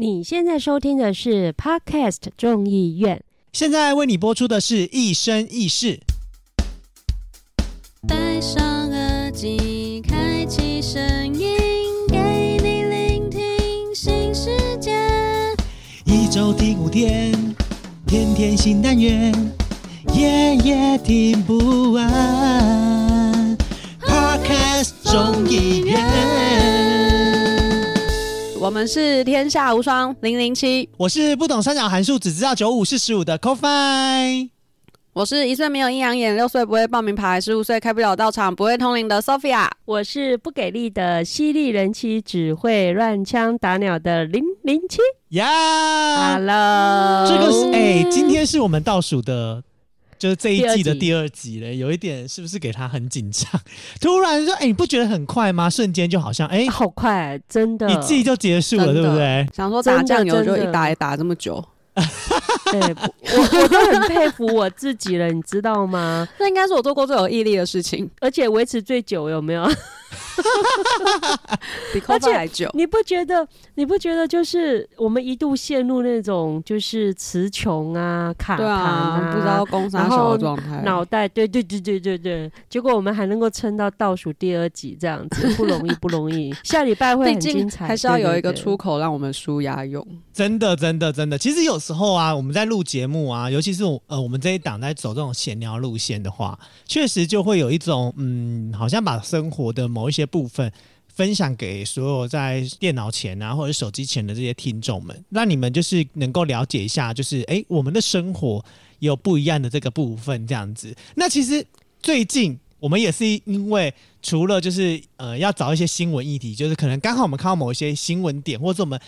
你现在收听的是 Podcast 众议院。现在为你播出的是《一生一世》。戴上耳机，开启声音，给你聆听新世界。一周听五天，天天新单元，夜夜听不完。我们是天下无双零零七，我是不懂三角函数，只知道九五是十五的 CoFi。我是一岁没有阴阳眼，六岁不会报名牌，十五岁开不了道场，不会通灵的 Sophia。我是不给力的犀利人妻，只会乱枪打鸟的零零七。呀、Hello，这个是哎、今天是我们倒数的，就是这一季的第第二集嘞，有一点是不是给他很紧张？突然说，哎、你不觉得很快吗？瞬间就好像哎、好快，真的，一季就结束了，对不对？想说打酱油就一打也打这么久，对，我我都很佩服我自己了，你知道吗？那应该是我做过最有毅力的事情，而且维持最久，有没有？比而 c 且 o 还久。你不觉得？你不觉得就是我们一度陷入那种就是词穷啊、卡对痰啊，不知道攻杀然后小的状态。脑袋，对对对对对对，结果我们还能够撑到倒数第二集这样子，不容易不容易。下礼拜会毕很精彩，还是要有一个对对对出口让我们舒压用。真的，真的，真的。其实有时候啊，我们在录节目啊，尤其是我呃，我们这一档在走这种闲聊路线的话，确实就会有一种嗯，好像把生活的某某一些部分分享给所有在电脑前啊或者手机前的这些听众们，让你们就是能够了解一下，就是诶，我们的生活有不一样的这个部分这样子。那其实最近我们也是因为除了就是呃要找一些新闻议题，就是可能刚好我们看到某一些新闻点，或者我们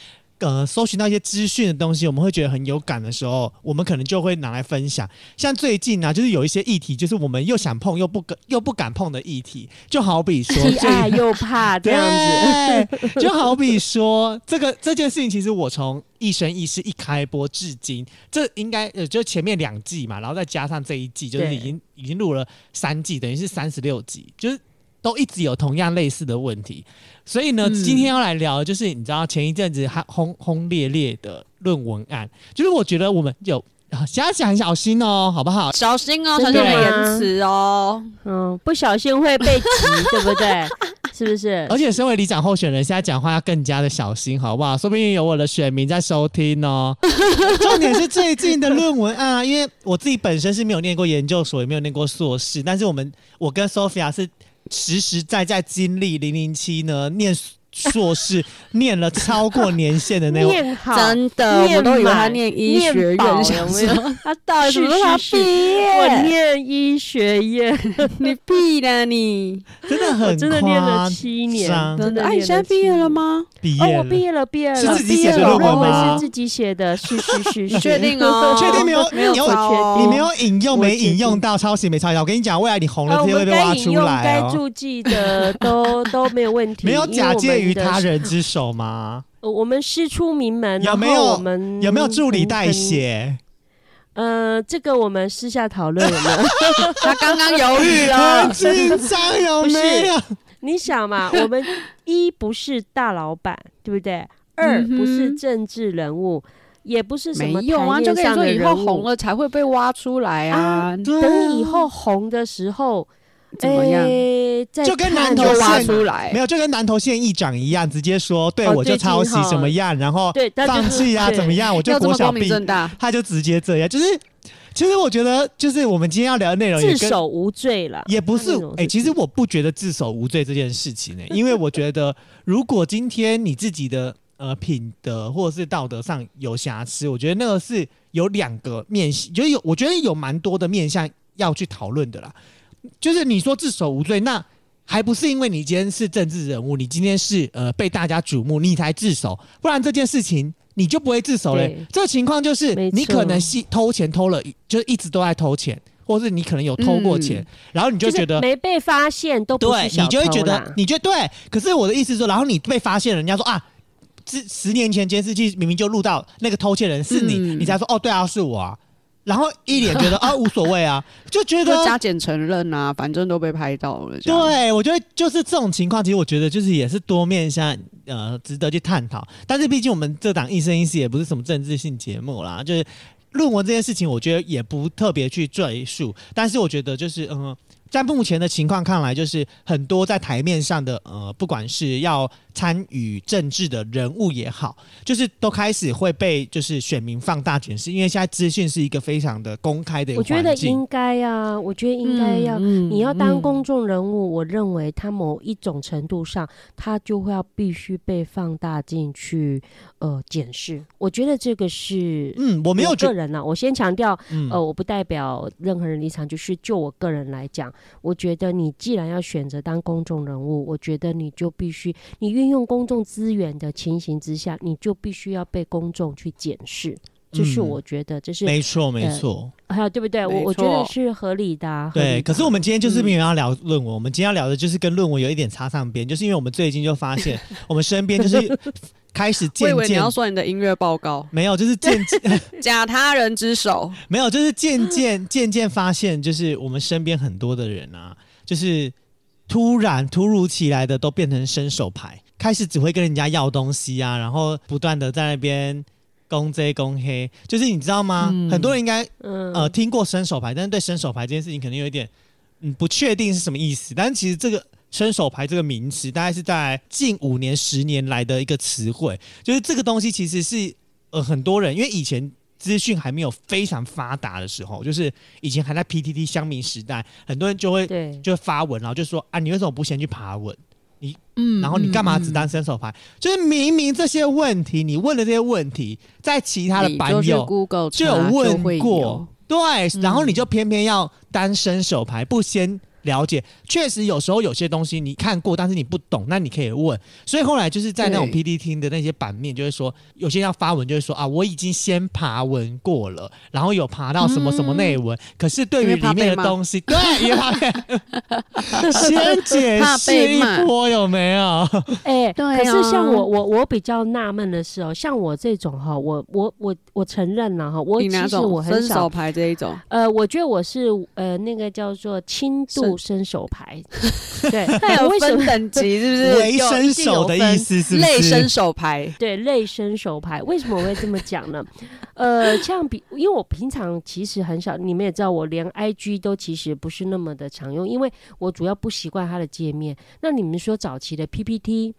呃搜寻到一些资讯的东西，我们会觉得很有感的时候，我们可能就会拿来分享。像最近啊，就是有一些议题，就是我们又想碰又不敢又不敢碰的议题，就好比说既爱又怕这样子。对，就好比说这个这件事情，其实我从《一生一世》一开播至今，这应该呃就前面两季嘛，然后再加上这一季，就是已经已经录了三季，等于是三十六集，就是都一直有同样类似的问题。所以呢，嗯今天要来聊的就是你知道前一阵子还轰轰烈烈的论文案，就是我觉得我们有。啊，现在讲小心哦，好不好？小心哦，小真心言辞哦。嗯，不小心会被急，对不对？是不是而？且身为里长候选人，现在讲话要更加的小心，好不好？说不定有我的选民在收听哦。重点是最近的论文案啊，因为我自己本身是没有念过研究所，也没有念过硕士，但是我们我跟 Sophia 是实实在在经历零零七呢念硕士，念了超过年限的那种。念好，真的，念我都以为他念医学院，想有没有说他到底什么时候毕业？我念医学院，你毕了你！真的很真的念了七年，真的哎，你现在毕业？了吗？哦，毕业了，我毕业了，毕业了，是自己写的论论文吗是自己写的，是是是确定哦？确定没有 没有你没有引用，没引用到抄袭，没抄袭到。我跟你讲，未来你红了，呃，我这些会们该引被挖出用、该来哦。注记的都都没有问题，没有假借于他人之手吗？呃我们师出名门，有没有我们有没有助理代写？呃，这个我们私下讨论有没有？他刚刚犹豫了很。紧张有没有？你想嘛，我们一不是大老板，对不对？二不是政治人物，也不是什么没用啊，就跟你说以后红了才会被挖出来啊。等以后红的时候，怎么样？就跟看南投挖县出来没。有，就跟南投县议长一样，直接说对哦我就抄袭最近哈什么样，然后对放弃啊怎么样，我就国小毕，正大，他就直接这样，就是其实我觉得，就是我们今天要聊的内容也跟自首无罪了，也不是哎、其实我不觉得自首无罪这件事情呢、因为我觉得如果今天你自己的呃品德或者是道德上有瑕疵，我觉得那个是有两个面向，就是有我觉得有蛮多的面向要去讨论的啦。就是你说自首无罪，那还不是因为你今天是政治人物，你今天是呃被大家瞩目，你才自首，不然这件事情你就不会自首嘞。这个情况就是你可能是偷钱偷了，就是一直都在偷钱，或是你可能有偷过钱，嗯然后你就觉得是没被发现都不对你就会觉得，你觉得对。可是我的意思是说，然后你被发现了，人家说啊，这十年前监视器明明就录到那个偷窃人是你，嗯你才说哦，对啊，是我啊。然后一脸觉得啊无所谓啊，就觉得就加减承认啊，反正都被拍到了。对，我觉得就是这种情况，其实我觉得就是也是多面向，呃，值得去探讨。但是毕竟我们这档一生一世也不是什么政治性节目啦，就是论文这件事情，我觉得也不特别去赘述。但是我觉得就是，嗯、在目前的情况看来，就是很多在台面上的，呃，不管是要参与政治的人物也好，就是都开始会被就是选民放大检视，因为现在资讯是一个非常的公开的一个我觉得应该啊，我觉得应该要。嗯你要当嗯公众人物，我认为他某一种程度上，他就会要必须被放大进去，呃，检视。我觉得这个是，嗯，我没有个人啊，我先强调，嗯呃，我不代表任何人立场，就是就我个人来讲，我觉得你既然要选择当公众人物，我觉得你就必须，你运用公众资源的情形之下，你就必须要被公众去检视。这是嗯我觉得，这是没错没呃错。还有对不对？我我觉得是合理的、对，可是我们今天就是嗯没有要聊论文，我们今天要聊的就是跟论文有一点插上边，就是因为我们最近就发现，我们身边就是 开始渐渐你要说你的音乐报告，没有，就是渐渐 假他人之手，没有，就是渐渐渐渐发现，就是我们身边很多的人啊，就是突然突如其来的都变成伸手牌，开始只会跟人家要东西啊，然后不断的在那边攻这公黑，就是你知道吗？嗯很多人应该嗯呃听过伸手牌，但是对伸手牌这件事情可能有一点嗯不确定是什么意思。但是其实这个伸手牌这个名词，大概是在近五年、十年来的一个词汇，就是这个东西其实是呃很多人因为以前。资讯还没有非常发达的时候，就是以前还在 PTT 乡民时代，很多人就会，就会发文，然后就说啊，你为什么不先去爬文？嗯然后你干嘛只当伸手牌？就是明明这些问题，你问的这些问题，在其他的版友 Google 就有问过，对，然后嗯你就偏偏要单伸手牌，不先了解。确实有时候有些东西你看过，但是你不懂，那你可以问。所以后来就是在那种 PPT 的那些版面，就是说有些要发文，就是说啊，我已经先爬文过了，然后有爬到什么什么内文，可是对于里面的东西，对，先解怕释一波有没有？哎、对可是像啊我我我比较纳闷的是哦，像我这种哈，我我我我承认了哈，我其实我很少，牌这一种，呃，我觉得我是呃那个叫做轻度伸手牌，对，它有为什么？分等级是不是？为伸手的意思是不是？类伸手牌，对，类伸手牌，为什么我会这么讲呢？呃，像比，因为我平常其实很少，你们也知道，我连 IG 都其实不是那么的常用，因为我主要不习惯它的界面。那你们说早期的 PPT，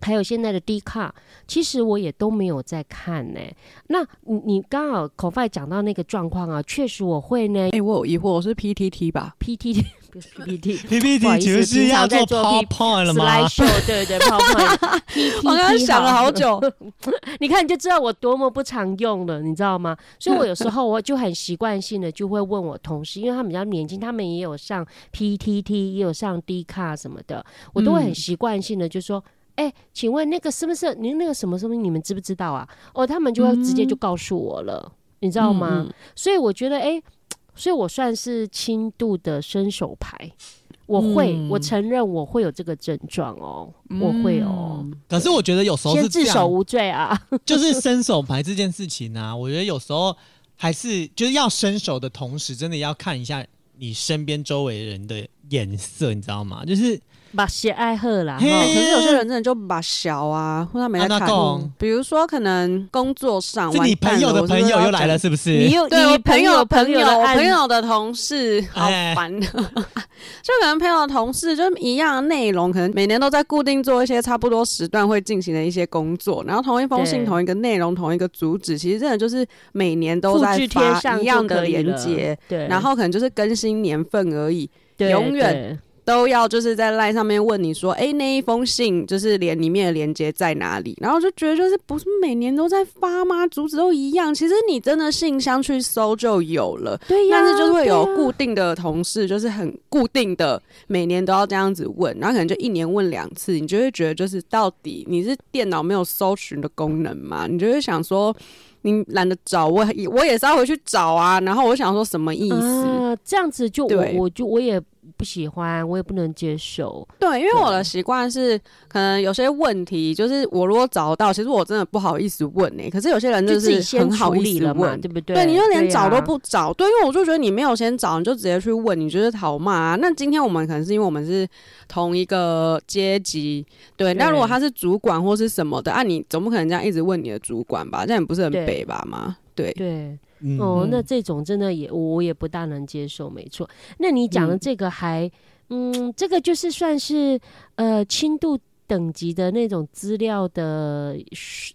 还有现在的 D 卡，其实我也都没有在看呢、那你你刚好口外讲到那个状况啊，确实我会呢哎，我有疑惑，我是 PTT 吧？，PPT 不是 PPT。PPT 意思请问是要做平常在做 PowerPoint 了吗对对，PowerPoint，我刚刚想了好久，你看你就知道我多么不常用了，你知道吗？所以我有时候我就很习惯性的就会问我同事，因为他们比较年轻，他们也有上 PTT，也有上 D 卡什么的，我都会很嗯习惯性的就说。哎、请问那个是不是您那个什么什么？你们知不知道啊？哦，他们就会直接就告诉我了，你知道吗？嗯？所以我觉得，哎、所以我算是轻度的伸手牌。我会，嗯我承认我会有这个症状哦，嗯我会哦，可是我觉得有时候是自首无罪啊。就是伸手牌这件事情啊，我觉得有时候还是就是要伸手的同时，真的要看一下你身边周围人的眼色，你知道吗？就是把鞋爱喝啦，可是有些人真的就把小啊，或者他没在看，比如说可能工作上，是你朋友的朋友又来了，是不是？你又对朋友朋朋友我朋友的同事好。哎烦，就可能朋友的同事 就一样的内容，可能每年都在固定做一些差不多时段会进行的一些工作，然后同一封信、同一个内容、同一个主旨，其实真的就是每年都在发上一样的连接，对，然后可能就是更新年份而已。对永远对都要就是在 line 上面问你说，哎、那一封信就是连里面的连接在哪里？然后就觉得就是不是每年都在发吗？主旨都一样，其实你真的信箱去搜就有了。对呀，但是就是会有固定的同事，就是很固定的，每年都要这样子问，然后可能就一年问两次，你就会觉得就是到底你是电脑没有搜寻的功能嘛？你就会想说，你懒得找，我也我也是要回去找啊。然后我想说什么意思？啊，这样子就我我就我也不喜欢，我也不能接受。对，因为我的习惯是，可能有些问题，就是我如果找到，其实我真的不好意思问呢、欸可是有些人就是很好意思理了嘛，问，对不对？对，你就连找都不找，对，因为我就觉得你没有先找，你就直接去问，你就是讨骂啊。那今天我们可能是因为我们是同一个阶级，对。那如果他是主管或是什么的，啊，你总不可能这样一直问你的主管吧？这样也不是很对北吧吗？对，对。嗯哦，那嗯这种真的也我也不大能接受，没错。那你讲的嗯这个还，嗯这个就是算是呃轻度等级的那种资料的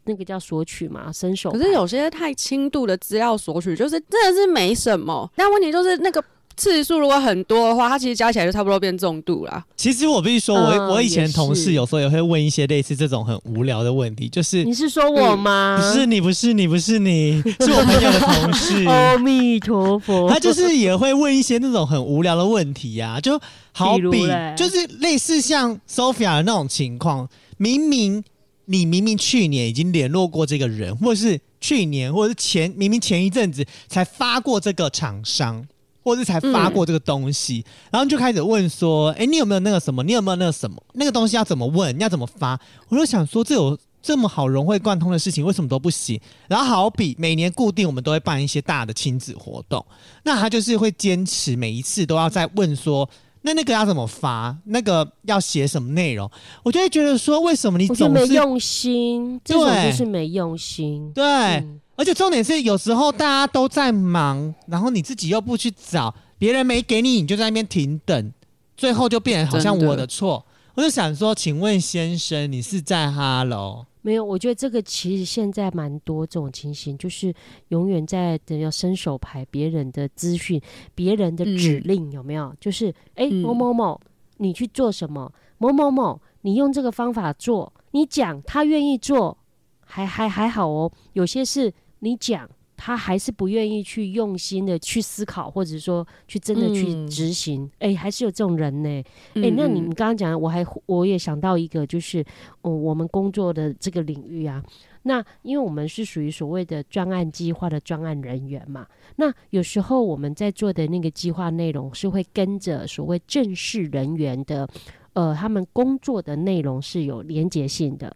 那个叫索取嘛，伸手。可是有些太轻度的资料索取，就是真的是没什么。但问题就是那个次数如果很多的话，它其实加起来就差不多变重度啦。其实我必须说，我、嗯我以前同事有时候也会问一些类似这种很无聊的问题，就是你是说我吗？不是你，不是你，不是你，是我朋友的同事。阿弥陀佛。他就是也会问一些那种很无聊的问题呀、就好比就是类似像 Sophia 的那种情况，明明你明明去年已经联络过这个人，或是去年或者是前明明前一阵子才发过这个厂商。或是才发过这个东西，然后就开始问说：“哎、你有没有那个什么？你有没有那个什么？那个东西要怎么问？你要怎么发？”我就想说，这有这么好融会贯通的事情，为什么都不行？然后好比每年固定我们都会办一些大的亲子活动，那他就是会坚持每一次都要再问说，那那个要怎么发？那个要写什么内容？我就会觉得说，为什么你总是没用心，这种对就是没用心。对？嗯而且重点是，有时候大家都在忙，然后你自己又不去找，别人没给你，你就在那边停等，最后就变成好像我的错。我就想说，请问先生，你是在哈喽？没有，我觉得这个其实现在蛮多这种情形，就是永远在等要伸手牌别人的资讯、别人的指令，有没有？就是哎、嗯某某某，你去做什么？某某某，你用这个方法做，你讲他愿意做，还还还好哦。有些是你讲。他还是不愿意去用心的去思考，或者说去真的去嗯执行，哎、还是有这种人呢、哎、嗯那你嗯你刚刚讲，我还我也想到一个，就是哦，我们工作的这个领域啊，那因为我们是属于所谓的专案计划的专案人员嘛，那有时候我们在做的那个计划内容是会跟着所谓正式人员的，呃，他们工作的内容是有连结性的。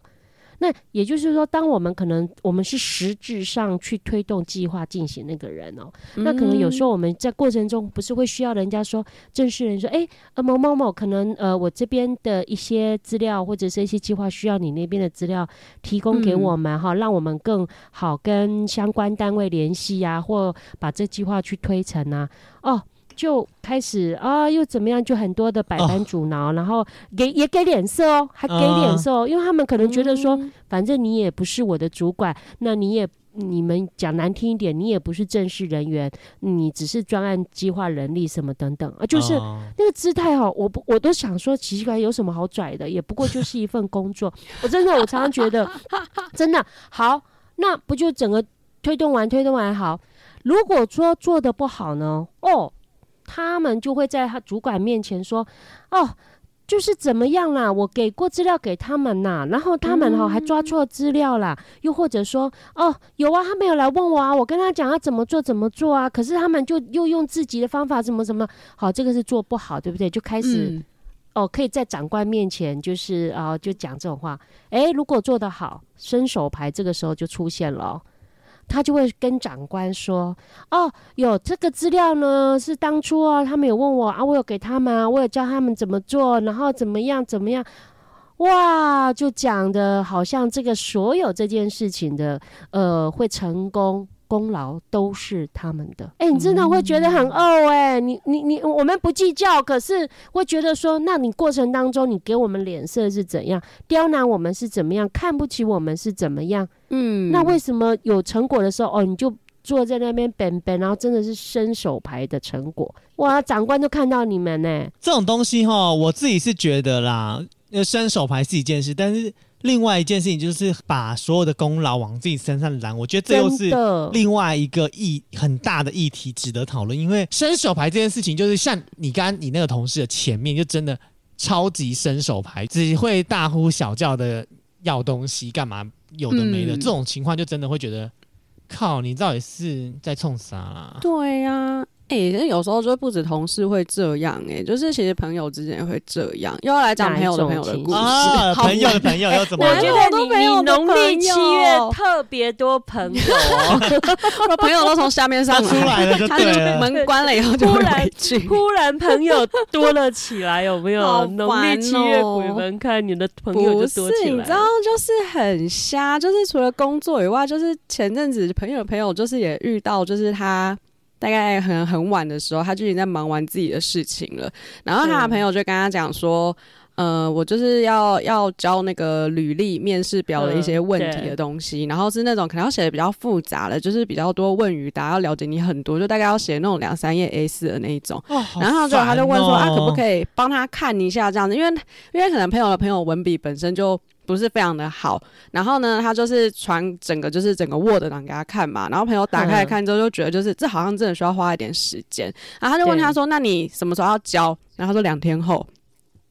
那也就是说，当我们可能我们是实质上去推动计划进行那个人哦，那可能有时候我们在过程中不是会需要人家说正式人说，哎、呃某某某，可能呃我这边的一些资料或者是一些计划需要你那边的资料提供给我们哈、让我们更好跟相关单位联系呀、或把这计划去推成啊，哦。就开始啊，又怎么样？就很多的百般阻挠，然后给也给脸色哦，还给脸色哦，因为他们可能觉得说，反正你也不是我的主管，那你也你们讲难听一点，你也不是正式人员，你只是专案计划人力什么等等啊，就是哦那个姿态哦，我不我都想说奇怪，有什么好拽的？也不过就是一份工作。我真的，我常常觉得，真的好，那不就整个推动完推动完好？如果说做的不好呢？哦，他们就会在他主管面前说，哦。就是怎么样啦？我给过资料给他们呐，然后他们哈、还抓错资料啦，又或者说哦有啊，他没有来问我啊，我跟他讲要怎么做怎么做啊，可是他们就又用自己的方法怎么怎么，好，这个是做不好，对不对？就开始、嗯哦，可以在长官面前就是啊、就讲这种话。诶，如果做得好，伸手牌这个时候就出现了哦、他就会跟长官说：“哦，有这个资料呢，是当初啊，他们有问我啊，我有给他们，我有教他们怎么做，然后怎么样怎么样。”哇，就讲的好像这个所有这件事情的呃会成功功劳都是他们的。哎、你真的会觉得很怄哎、你你你，我们不计较，可是会觉得说，那你过程当中你给我们脸色是怎样，刁难我们是怎么样，看不起我们是怎么样？嗯那为什么有成果的时候，哦，你就坐在那边本本，然后真的是伸手牌的成果，哇，长官都看到你们呢、这种东西哈，我自己是觉得啦，呃，伸手牌是一件事，但是另外一件事情就是把所有的功劳往自己身上揽，我觉得这又是，另外一个议很大的议题值得讨论。因为伸手牌这件事情，就是像你刚刚你那个同事的前面，就真的超级伸手牌，只会大呼小叫的要东西，干嘛有的没的，嗯这种情况就真的会觉得靠，你到底是在冲啥啦？对呀、哎、有时候就不止同事会这样、哎，就是其实朋友之间也会这样。又要来讲朋友的朋友的故事，啊，好朋友的朋友又怎么了？我觉得你没有的你农历七月特别多朋友哦，我朋友都从下面上都出来了就他就对了门关了以后就会突然回去。忽然朋友多了起来，有没有？农历烦七月哦鬼门开，你的朋友不就是多起来你知道，就是很瞎，就是除了工作以外，就是前阵子朋友的朋友，就是也遇到，就是他大概很很晚的时候，他就已经在忙完自己的事情了，然后他的朋友就跟他讲说。呃，我就是要要交那个履历、面试表的一些嗯问题的东西，然后是那种可能要写的比较复杂的，就是比较多问语答，要了解你很多，就大概要写那种两三页 A 四的那一种。然后就他就问说、啊，可不？可以帮他看一下这样子？因为因为可能朋友的朋友文笔本身就不是非常的好，然后呢，他就是传整个就是整个 Word 档给他看嘛，然后朋友打开来看之后就觉得就是这好像真的需要花一点时间，然后他就问他说，那你什么时候要交？然后他说两天后。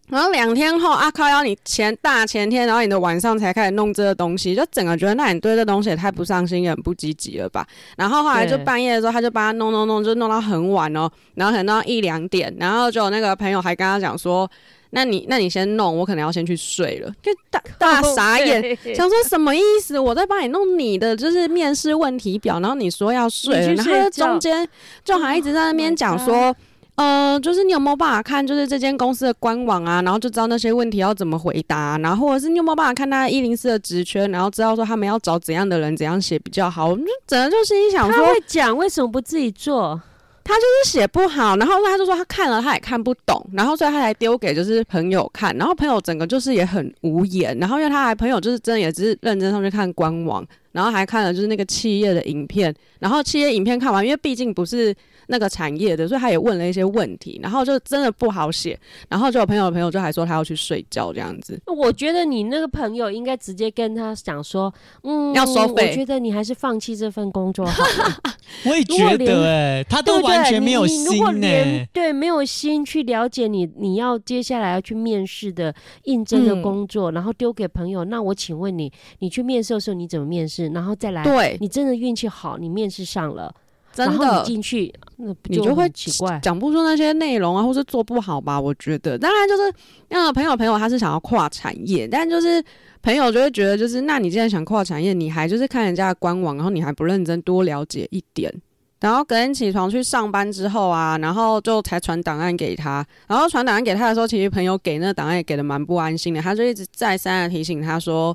然后两天后，啊靠！要你前大前天，然后你的晚上才开始弄这个东西，就整个觉得那你对这东西也太不上心，也很不积极了吧？然后后来就半夜的时候，他就帮他弄弄弄，就弄到很晚哦，然后可能到一两点，然后就有那个朋友还跟他讲说，那你那你先弄，我可能要先去睡了，就大大傻眼。想说什么意思？我在帮你弄你的就是面试问题表，然后你说要睡然后中间就还一直在那边讲说。呃，就是你有没有办法看，就是这间公司的官网啊，然后就知道那些问题要怎么回答，然后或者是你有没有办法看他一零四的职缺，然后知道说他们要找怎样的人，怎样写比较好。我们就整个就心里想他说，会讲，为什么不自己做？他就是写不好，然后他就说他看了他也看不懂，然后所以他才丢给就是朋友看，然后朋友整个就是也很无言，然后因为他还朋友就是真的也只是认真上去看官网，然后还看了就是那个企业的影片，然后企业影片看完，因为毕竟不是那个产业的，所以他也问了一些问题，然后就真的不好写，然后就有朋友的朋友就还说他要去睡觉这样子，我觉得你那个朋友应该直接跟他讲说，嗯，要收费我觉得你还是放弃这份工作好了，我也觉得，哎，他都？完全没有你你如果心呢。连对没有心去了解你你要接下来要去面试的应征的嗯工作，然后丢给朋友，那我请问你，你去面试的时候你怎么面试？然后再来，对，你真的运气好，你面试上了，真然后你的。进去，那不你就会奇怪。讲不出那些内容啊，或是做不好吧？我觉得，当然就是那个朋友朋友他是想要跨产业，但就是朋友就会觉得，就是那你既然想跨产业，你还就是看人家的官网，然后你还不认真多了解一点。然后隔天起床去上班之后啊，然后就才传档案给他。然后传档案给他的时候，其实朋友给那个档案也给的蛮不安心的，他就一直再三的提醒他说，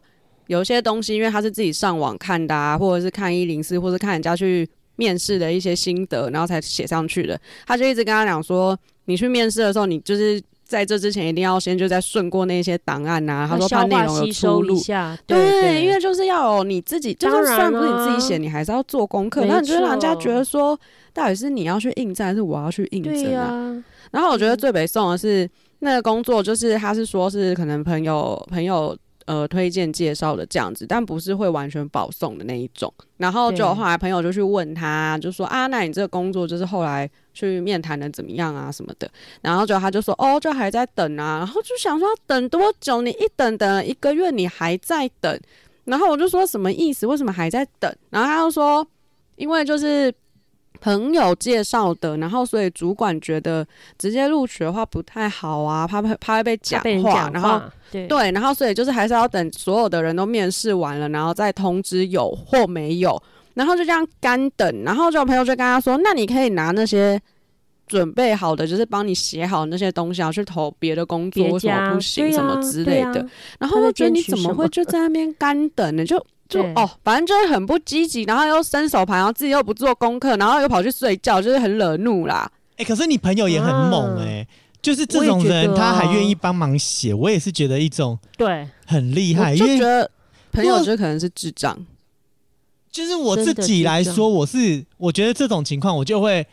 有些东西因为他是自己上网看的啊，或者是看一零四，或是看人家去面试的一些心得，然后才写上去的。他就一直跟他讲说，你去面试的时候，你就是在这之前一定要先就在顺过那些档案呐、他说怕内容有出吸收一入。下，对，对，因为就是要有你自己，就是算虽然不是你自己啊写，你还是要做功课。那你就让人家觉得说，到底是你要去应征，还是我要去应对征呀、啊？然后我觉得最北宋的是那个工作，就是他是说是可能朋友朋友呃推荐介绍的这样子，但不是会完全保送的那一种。然后就后来朋友就去问他，就说啊，那你这个工作就是后来去面谈的怎么样啊什么的。然后就他就说哦，就还在等啊。然后就想说等多久？你一等等了一个月，你还在等。然后我就说什么意思？为什么还在等？然后他就说，因为就是朋友介绍的，然后所以主管觉得直接录取的话不太好啊，怕怕怕会被讲话，然后，对对，然后所以就是还是要等所有的人都面试完了，然后再通知有或没有，然后就这样干等，然后就有朋友就跟他说，那你可以拿那些。准备好的就是帮你写好那些东西，要去投别的工作，为什么不行？对什么之类的。然后他在我觉得你怎么会就在那边干等呢？就就哦，反正就是很不积极，然后又伸手牌，然后自己又不做功课，然后又跑去睡觉，就是很惹怒啦。哎、可是你朋友也很猛啊哎、就是这种人，他还啊愿意帮忙写，我也是觉得一种对，很厉害，就因为觉得朋友我就可能是智障。就是我自己来说，我是我觉得这种情况我就会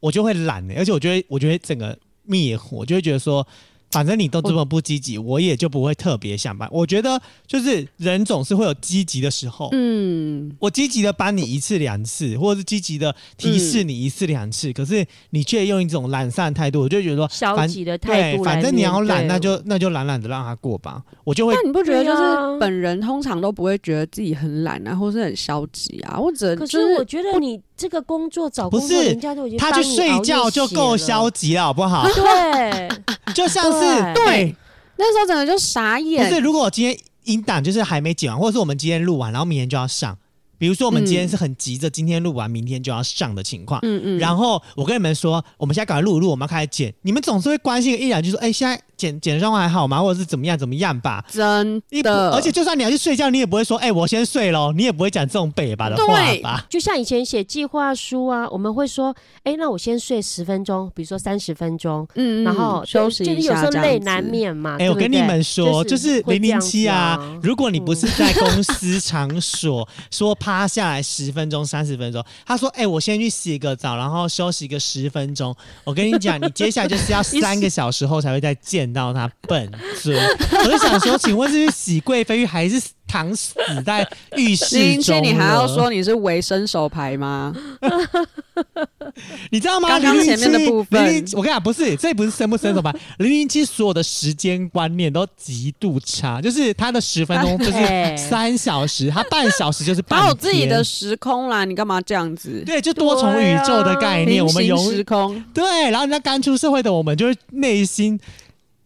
我就会懒哎、而且我觉得我觉得整个灭火，就会觉得说反正你都这么不积极，我也就不会特别想办。我觉得就是人总是会有积极的时候，嗯，我积极的帮你一次两次，或者是积极的提示你一次两次，可是你却用一种懒散的态度，我就觉得说消极的态，度来反正你要懒，那就那就懒懒的让他过吧，我就会那你不觉得就是本人通常都不会觉得自己很懒啊，或是很消极啊，或者可是我觉得你这个工作找不工作，是人家都已经他去睡觉就够消极了，好不好？对，就像是对对，那时候整个就傻眼不眼。是如果我今天音档就是还没剪完，或者是我们今天录完，然后明天就要上，比如说我们今天是很急着今天录完，明天就要上的情况。嗯嗯，然后我跟你们说，我们现在赶快录一录，我们要开始剪。你们总是会关心一两句，说：“哎、现在剪剪的状况还好吗？或者是怎么样怎么样吧？”真的，而且就算你要去睡觉，你也不会说：“哎、我先睡喽。”你也不会讲这种北吧的话对吧？就像以前写计划书啊，我们会说，哎，那我先睡十分钟，比如说三十分钟，嗯，嗯然后休息一就是有时候下这样子累难。免嘛。哎、我跟你们说，就就是零零七啊啊，如果你不是在公司场所说趴下来十分钟、三十分钟，他说：“哎、我先去洗个澡，然后休息个十分钟。”我跟你讲，你接下来就是要 三个小时后才会再见到他，笨拙。我就想说，请问是去洗贵妃浴，还是躺死在浴室零零七，中？你还要说？你是为伸手牌吗？你知道吗？刚刚前面的部分007我跟你讲，不是，这不是伸不伸手牌？零零七所有的时间观念都极度差，就是他的十分钟就是哎三小时，他半小时就是半他天。有自己的时空啦，你干嘛这样子？对，就多重宇宙的概念，平我们永时空，对，然后人家刚出社会的我们，就是内心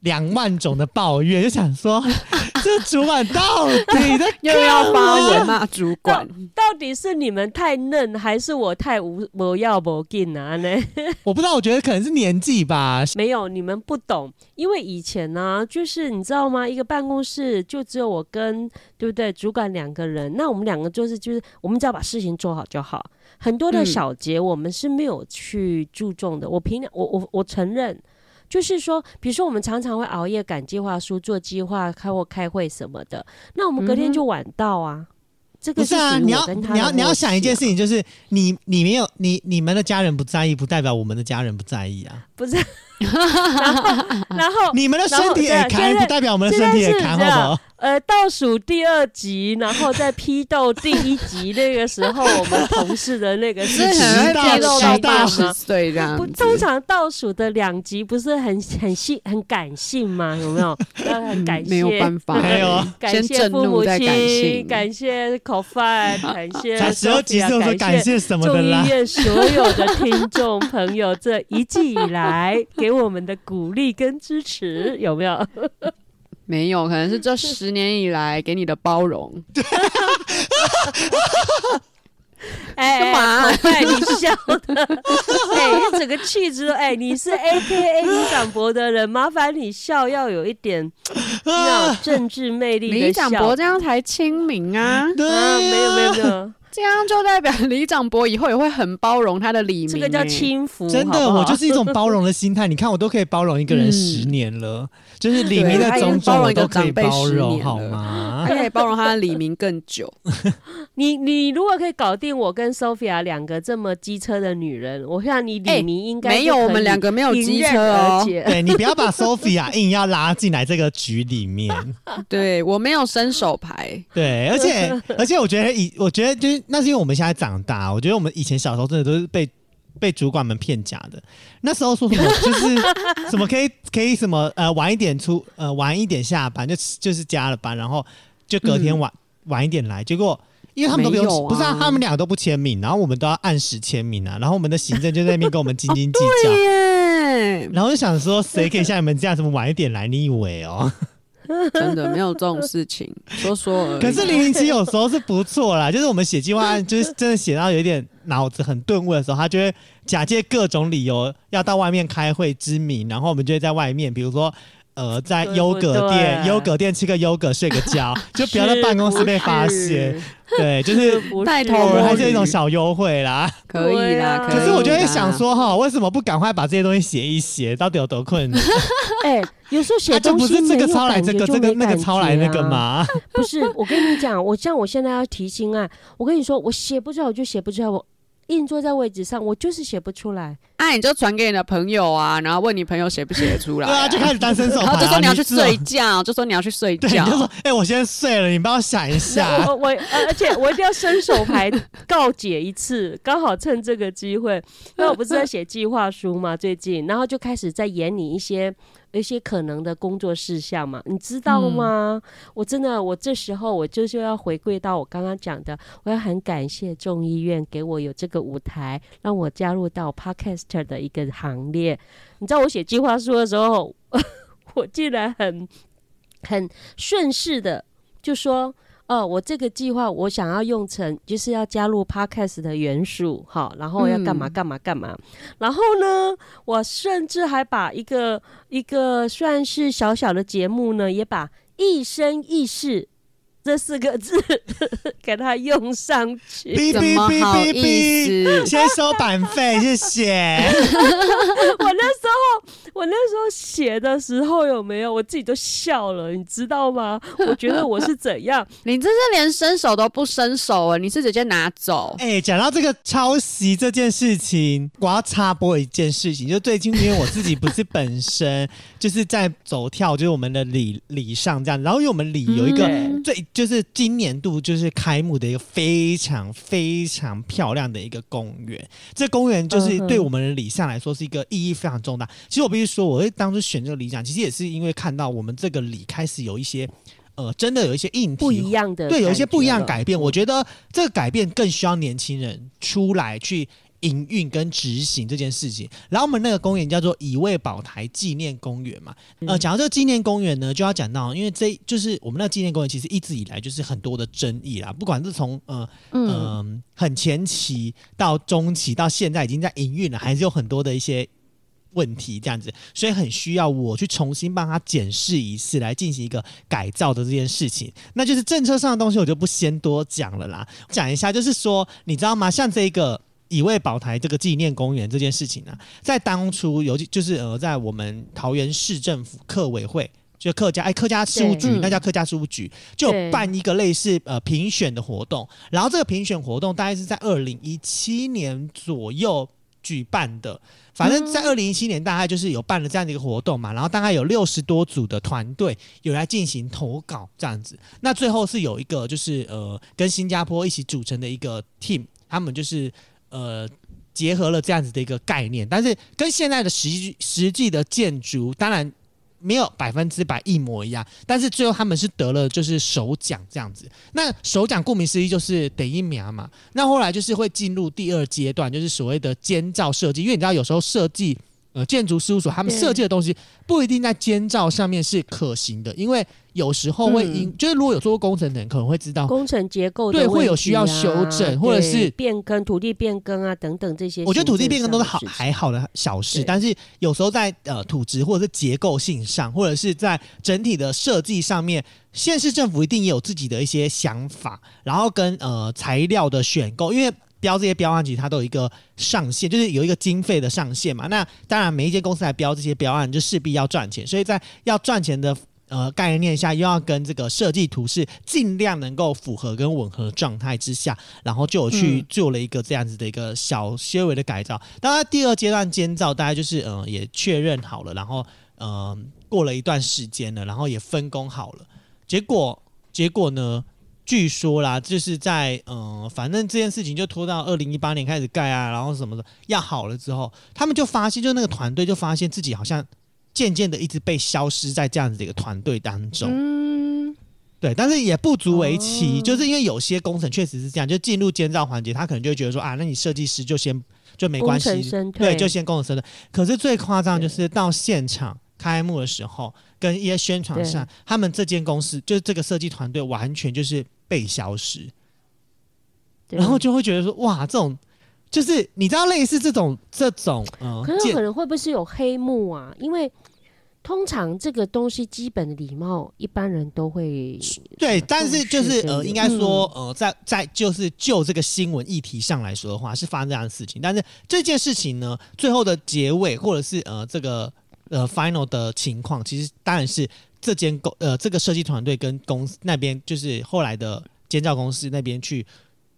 两万种的抱怨，就想说，这主管到底在 又要发文骂主管。到底是你们太嫩，还是我太无无要无劲啊？呢？我不知道，我觉得可能是年纪吧。没有，你们不懂，因为以前呢、就是你知道吗？一个办公室就只有我跟对不对主管两个人，那我们两个就是就是我们只要把事情做好就好。很多的嗯小节我们是没有去注重的。我平常我我我承认。就是说，比如说我们常常会熬夜赶计划书、做计划、开或开会什么的，那我们隔天就晚到啊。这个不是啊，你要你要你要想一件事情，就是你你没有你你们的家人不在意，不代表我们的家人不在意啊。不是，然后 然后你们的身体也然后看，现在不代表我们的身体也看，好不好？呃，倒数第二集，然后在批斗第一集那个时候，我们同事的那个是事情可能会到八十岁这样不，通常倒数的两集不是很很性很感性吗？有没有？那很感谢，没有办法，没有啊感谢父母亲，感谢口饭，感谢才十二集 Sophia，就说感谢什么的啦众议。院所有的听众朋友，这一季以来给我们的鼓励跟支持，有没有？没有，可能是这十年以来给你的包容。哎，你笑的，哎，整个气质，哎，你是 A K A 李长博的人，麻烦你笑要有一点那种政治魅力的李长博这样才亲民啊，对啊，没有没有没有，这样就代表李长博以后也会很包容他的李明、这个叫欸。轻浮，真的，好不好？我就是一种包容的心态。你看，我都可以包容一个人嗯。十年了，就是李明的对他已经种种包容一个我都可以长辈10包容，好吗 他？可以包容他的李明更久。你你如果可以搞定我跟 Sophia 两个这么机车的女人，我想你哎李明应该没有，我们两个没有机车哦对你不要把 Sophia 硬要拉进来这个局里面。对我没有伸手牌，对，而且而且我觉得以我觉得就是那是因为我们现在长大，我觉得我们以前小时候真的都是被被主管们骗假的。那时候说什么 就是什么可以可以什么呃晚一点出呃晚一点下班就就是加了班，然后就隔天晚、晚一点来，结果。因为他们都不用，啊不是啊，他们两个都不签名，然后我们都要按时签名啊，然后我们的行政就在那边跟我们斤斤计较，耶，然后就想说，谁可以像你们这样，什么晚一点来？你以为哦？真的没有这种事情，说说而已。可是零零七有时候是不错啦，就是我们写计划案，就是真的写到有一点脑子很顿悟的时候，他就会假借各种理由要到外面开会之名，然后我们就会在外面，比如说。呃，在优格店，优格店吃个优格，睡个觉，就不要在办公室被发现。对，就是 带头还是一种小优惠啦。可以啦，可是我就会想，说，哈，为什么不赶快把这些东西写一写？到底有多困难？哎、有时候写他就东西不是这个抄来这个，这个那个抄来那个觉啊？嘛？不是，我跟你讲，我像我现在要提心啊，我跟你说，我写不出来我就写不出来，我硬坐在位置上，我就是写不出来。啊，你就传给你的朋友啊，然后问你朋友写不写得出来、对啊，就开始单身手然后就说你要去睡觉，就说你要去睡，觉你就。说，哎、我先睡了，你帮我想一下。我我呃而且我一定要伸手牌告解一次，刚好趁这个机会。因为我不是在写计划书嘛，最近，然后就开始在演你一些一些可能的工作事项嘛，你知道吗？我真的，我这时候我就是要回归到我刚刚讲的，我要很感谢众议院给我有这个舞台，让我加入到 podcaster 的一个行列。你知道我写计划书的时候，我竟然很很顺势的就说。哦，我这个计划我想要用成，就是要加入 podcast 的元素，好，然后要干嘛嗯。干嘛干嘛，然后呢，我甚至还把一个一个算是小小的节目呢，也把一生一世这四个字给它用上去。哔怎么哔哔哔好意哔，思？先收版费，谢谢。我那时候，我那时候写的时候有没有，我自己都笑了，你知道吗？我觉得我是怎样，你这是连伸手都不伸手啊！你是直接拿走。哎、讲到这个抄袭这件事情，我要插播一件事情，就最近因为我自己不是本身就是在走跳，就是我们的礼礼上这样，然后因为我们礼有一个嗯最就是今年度就是开幕的一个非常非常漂亮的一个公园，这公园就是对我们的理想来说是一个意义非常重大。其实我必须说，我会当初选这个理想，其实也是因为看到我们这个里开始有一些呃，真的有一些硬体不一样的，对，有一些不一样改变。我觉得这个改变更需要年轻人出来去营运跟执行这件事情。然后我们那个公园叫做以卫宝台纪念公园嘛。呃，嗯讲到这个纪念公园呢，就要讲到，因为这就是我们那个纪念公园，其实一直以来就是很多的争议啦，不管是从呃嗯，嗯，很前期到中期到现在已经在营运了，还是有很多的一些问题这样子，所以很需要我去重新帮他检视一次，来进行一个改造的这件事情。那就是政策上的东西，我就不先多讲了啦，讲一下，就是说，你知道吗？像这个。以卫宝台这个纪念公园这件事情呢、在当初尤其就是呃，在我们桃园市政府客委会，就客家哎客家事务局，那叫客家事务局，就办一个类似呃评选的活动，然后这个评选活动大概是在二零一七年左右举办的。反正，在二零一七年大概就是有办了这样的一个活动嘛，然后大概有六十多组的团队有来进行投稿这样子。那最后是有一个就是呃跟新加坡一起组成的一个 team，他们就是呃结合了这样子的一个概念，但是跟现在的实际实际的建筑当然没有百分之百一模一样，但是最后他们是得了就是首奖这样子。那首奖顾名思义就是得一秒嘛。那后来就是会进入第二阶段，就是所谓的建造设计，因为你知道有时候设计。呃，建筑事务所他们对设计的东西不一定在监造上面是可行的，因为有时候会因、就是如果有做过工程的人可能会知道，工程结构的对会有需要修啊正或者是变更、土地变更啊等等这些。我觉得土地变更都是好还还好的小事，但是有时候在呃土质或者是结构性上，或者是在整体的设计上面，县市政府一定也有自己的一些想法，然后跟呃材料的选购，因为。标这些标案，其实它都有一个上限，就是有一个经费的上限嘛。那当然，每一间公司来标这些标案，就势必要赚钱，所以在要赚钱的呃概念下，又要跟这个设计图是尽量能够符合跟吻合状态之下，然后就有去嗯做了一个这样子的一个小些微的改造。当然，第二阶段监造大概就是嗯、呃也确认好了，然后嗯、呃过了一段时间了，然后也分工好了。结果结果呢？据说啦，就是在嗯、呃反正这件事情就拖到二零一八年开始盖啊，然后什么的要好了之后，他们就发现，就那个团队就发现自己好像渐渐的一直被消失在这样子的一个团队当中。嗯，对，但是也不足为奇，哦就是因为有些工程确实是这样，就进入建造环节，他可能就会觉得说啊，那你设计师就先就没关系，对，就先工程生的。可是最夸张就是到现场开幕的时候，跟一些宣传上，他们这间公司就是这个设计团队完全就是被消失，然后就会觉得说哇，这种就是你知道类似这种这种嗯，可是可能会不会是有黑幕啊？因为通常这个东西基本的礼貌，一般人都会对，但是就是呃，应该说呃，在在就是就这个新闻议题上来说的话，是发生这样的事情。但是这件事情呢，最后的结尾或者是呃这个呃 final 的情况，其实当然是这间公呃这个设计团队跟公司那边，就是后来的监造公司那边去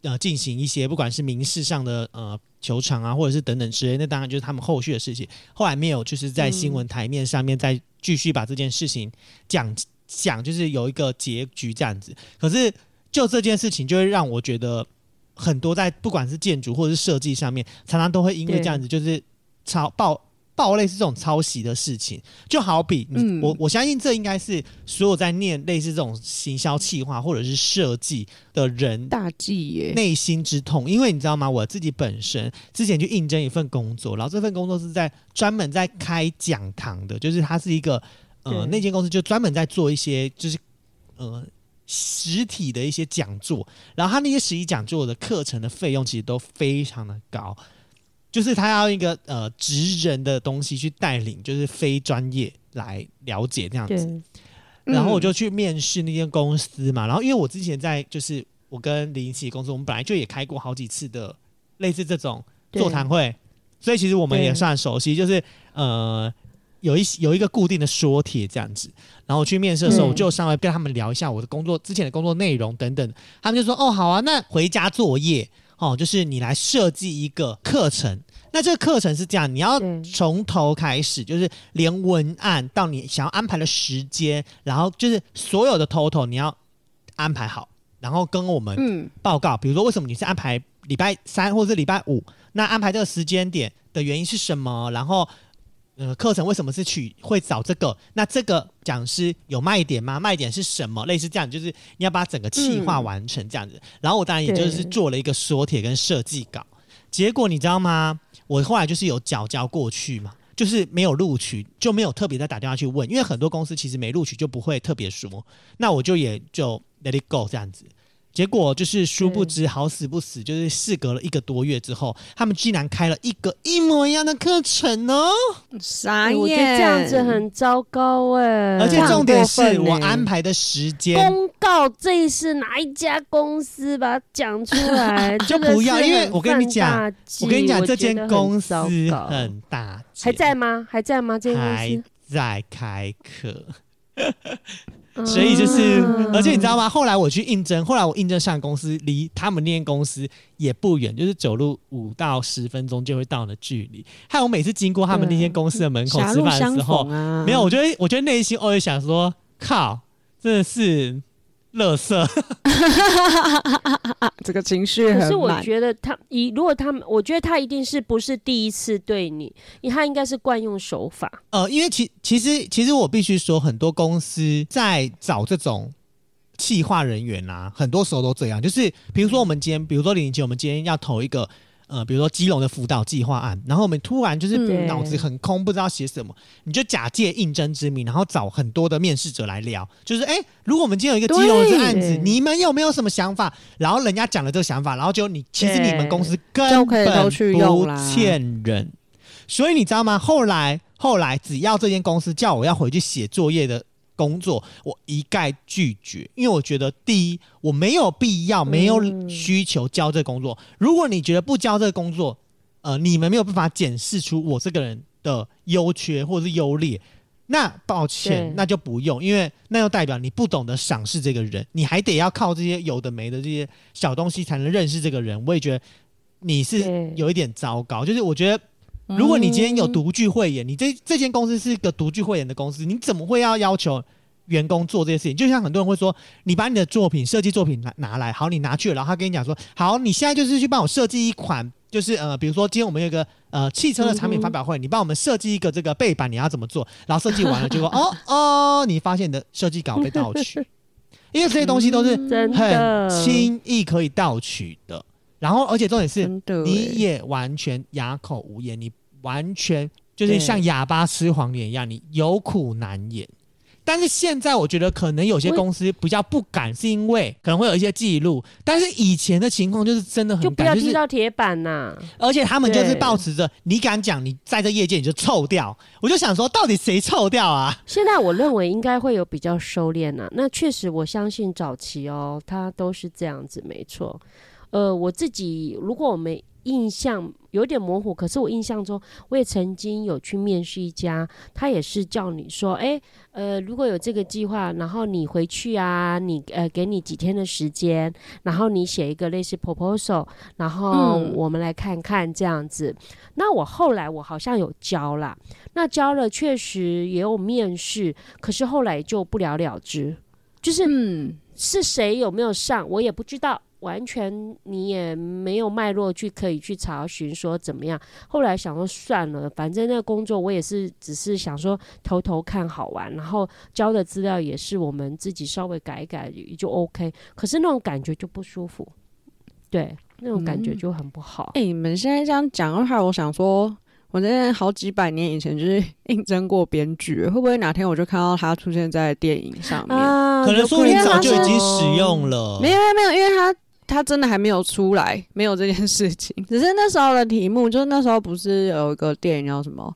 呃进行一些不管是民事上的呃球场啊，或者是等等之类，那当然就是他们后续的事情。后来没有就是在新闻台面上面再继续把这件事情讲讲，就是有一个结局这样子。可是就这件事情，就会让我觉得很多在不管是建筑或者是设计上面，常常都会因为这样子就是抄报。报类似这种抄袭的事情，就好比嗯。我我相信这应该是所有在念类似这种行销企划或者是设计的人大忌耶，内心之痛，因为你知道吗？我自己本身之前去应征一份工作，然后这份工作是在专门在开讲堂的，就是它是一个呃那间公司就专门在做一些就是呃实体的一些讲座，然后他那些实体讲座的课程的费用其实都非常的高，就是他要一个呃职人的东西去带领，就是非专业来了解这样子。然后我就去面试那间公司嘛。然后因为我之前在就是我跟林奇公司，我们本来就也开过好几次的类似这种座谈会，所以其实我们也算熟悉。就是呃有一有一个固定的说帖这样子。然后我去面试的时候，嗯我就稍微跟他们聊一下我的工作之前的工作内容等等。他们就说：“哦，好啊，那回家作业哦，就是你来设计一个课程。那这个课程是这样，你要从头开始，就是连文案到你想要安排的时间，然后就是所有的 total 你要安排好，然后跟我们嗯报告。比如说，为什么你是安排礼拜三或者是礼拜五？那安排这个时间点的原因是什么？然后，呃，课程为什么是取会找这个？那这个讲师有卖点吗？卖点是什么？类似这样，就是你要把整个企划嗯完成这样子。然后我当然也就是做了一个缩帖跟设计稿。结果你知道吗？我后来就是有缴交过去嘛，就是没有录取，就没有特别再打电话去问，因为很多公司其实没录取就不会特别说，那我就也就 let it go 这样子。结果就是殊不知好死不死，就是事隔了一个多月之后，他们竟然开了一个一模一样的课程哦！傻眼，哎我觉得这样子很糟糕哎、而且重点是我安排的时间公告这是哪一家公司，把它讲出来，就不要因为我跟你犯讲我跟你讲，这间公司很大，还在吗？还在吗？这间公还司，在开课。所以就是，啊而且你知道吗？后来我去应征，后来我应征上公司，离他们那间公司也不远，就是走路五到十分钟就会到的距离。害我每次经过他们那间公司的门口吃饭的时候，啊，没有，我觉得，我觉得内心偶尔想说，靠，真的是垃圾。这个情绪可是我。觉得他以如果他们，我觉得他一定是不是第一次对你，因为他应该是惯用手法。呃，因为其其实其实我必须说，很多公司在找这种企划人员啊，很多时候都这样。就是比如说我们今天，比如说零零七，我们今天要投一个呃，比如说基隆的辅导计划案，然后我们突然就是嗯脑子很空，不知道写什么，你就假借应征之名，然后找很多的面试者来聊，就是哎、如果我们今天有一个基隆的案子，你们有没有什么想法？然后人家讲了这个想法，然后就你其实你们公司根本不欠人。所以你知道吗？后来后来，只要这间公司叫我要回去写作业的工作，我一概拒绝，因为我觉得第一，我没有必要、没有嗯需求交这个工作。如果你觉得不交这个工作，呃，你们没有办法检视出我这个人的优缺或者是优劣。那抱歉，那就不用，因为那又代表你不懂得赏识这个人，你还得要靠这些有的没的这些小东西才能认识这个人。我也觉得你是有一点糟糕，就是我觉得如果你今天有独具慧眼，你这这间公司是一个独具慧眼的公司，你怎么会要要求员工做这些事情？就像很多人会说，你把你的作品设计作品拿拿来，好，你拿去了，然后他跟你讲说，好，你现在就是去帮我设计一款，就是呃，比如说今天我们有一个呃汽车的产品发表会，你帮我们设计一个这个背板，你要怎么做？然后设计完了，结果哦哦，你发现你的设计稿被盗取，因为这些东西都是很轻易可以盗取的。然后，而且重点是，你欸也完全哑口无言，你完全就是像哑巴吃黄连一样，你有苦难言。但是现在我觉得可能有些公司比较不敢，是因为可能会有一些记录。但是以前的情况就是真的很敢，就不要踢到铁板呐、而且他们就是对保持着你敢讲，你在这业界你就臭掉。我就想说，到底谁臭掉啊？现在我认为应该会有比较收敛呐、那确实，我相信早期哦，他都是这样子，没错。呃，我自己如果我没印象有点模糊，可是我印象中我也曾经有去面试一家，他也是叫你说，哎、呃，如果有这个计划，然后你回去啊，你呃给你几天的时间，然后你写一个类似 proposal，然后嗯我们来看看这样子。那我后来我好像有交啦，那交了确实也有面试，可是后来就不了了之，就是嗯，是谁有没有上，我也不知道，完全你也没有脉络去可以去查询说怎么样。后来想说算了，反正那个工作我也是只是想说偷偷看好玩，然后交的资料也是我们自己稍微改一改也就 OK。可是那种感觉就不舒服，对，那种感觉嗯就很不好。哎、你们现在这样讲的话，我想说，我在好几百年以前就是 应征过编剧，会不会哪天我就看到他出现在电影上面？啊可能说你早就已经使用了，没有没有没有，因为他他真的还没有出来，没有这件事情。只是那时候的题目，就是那时候不是有一个电影叫什么？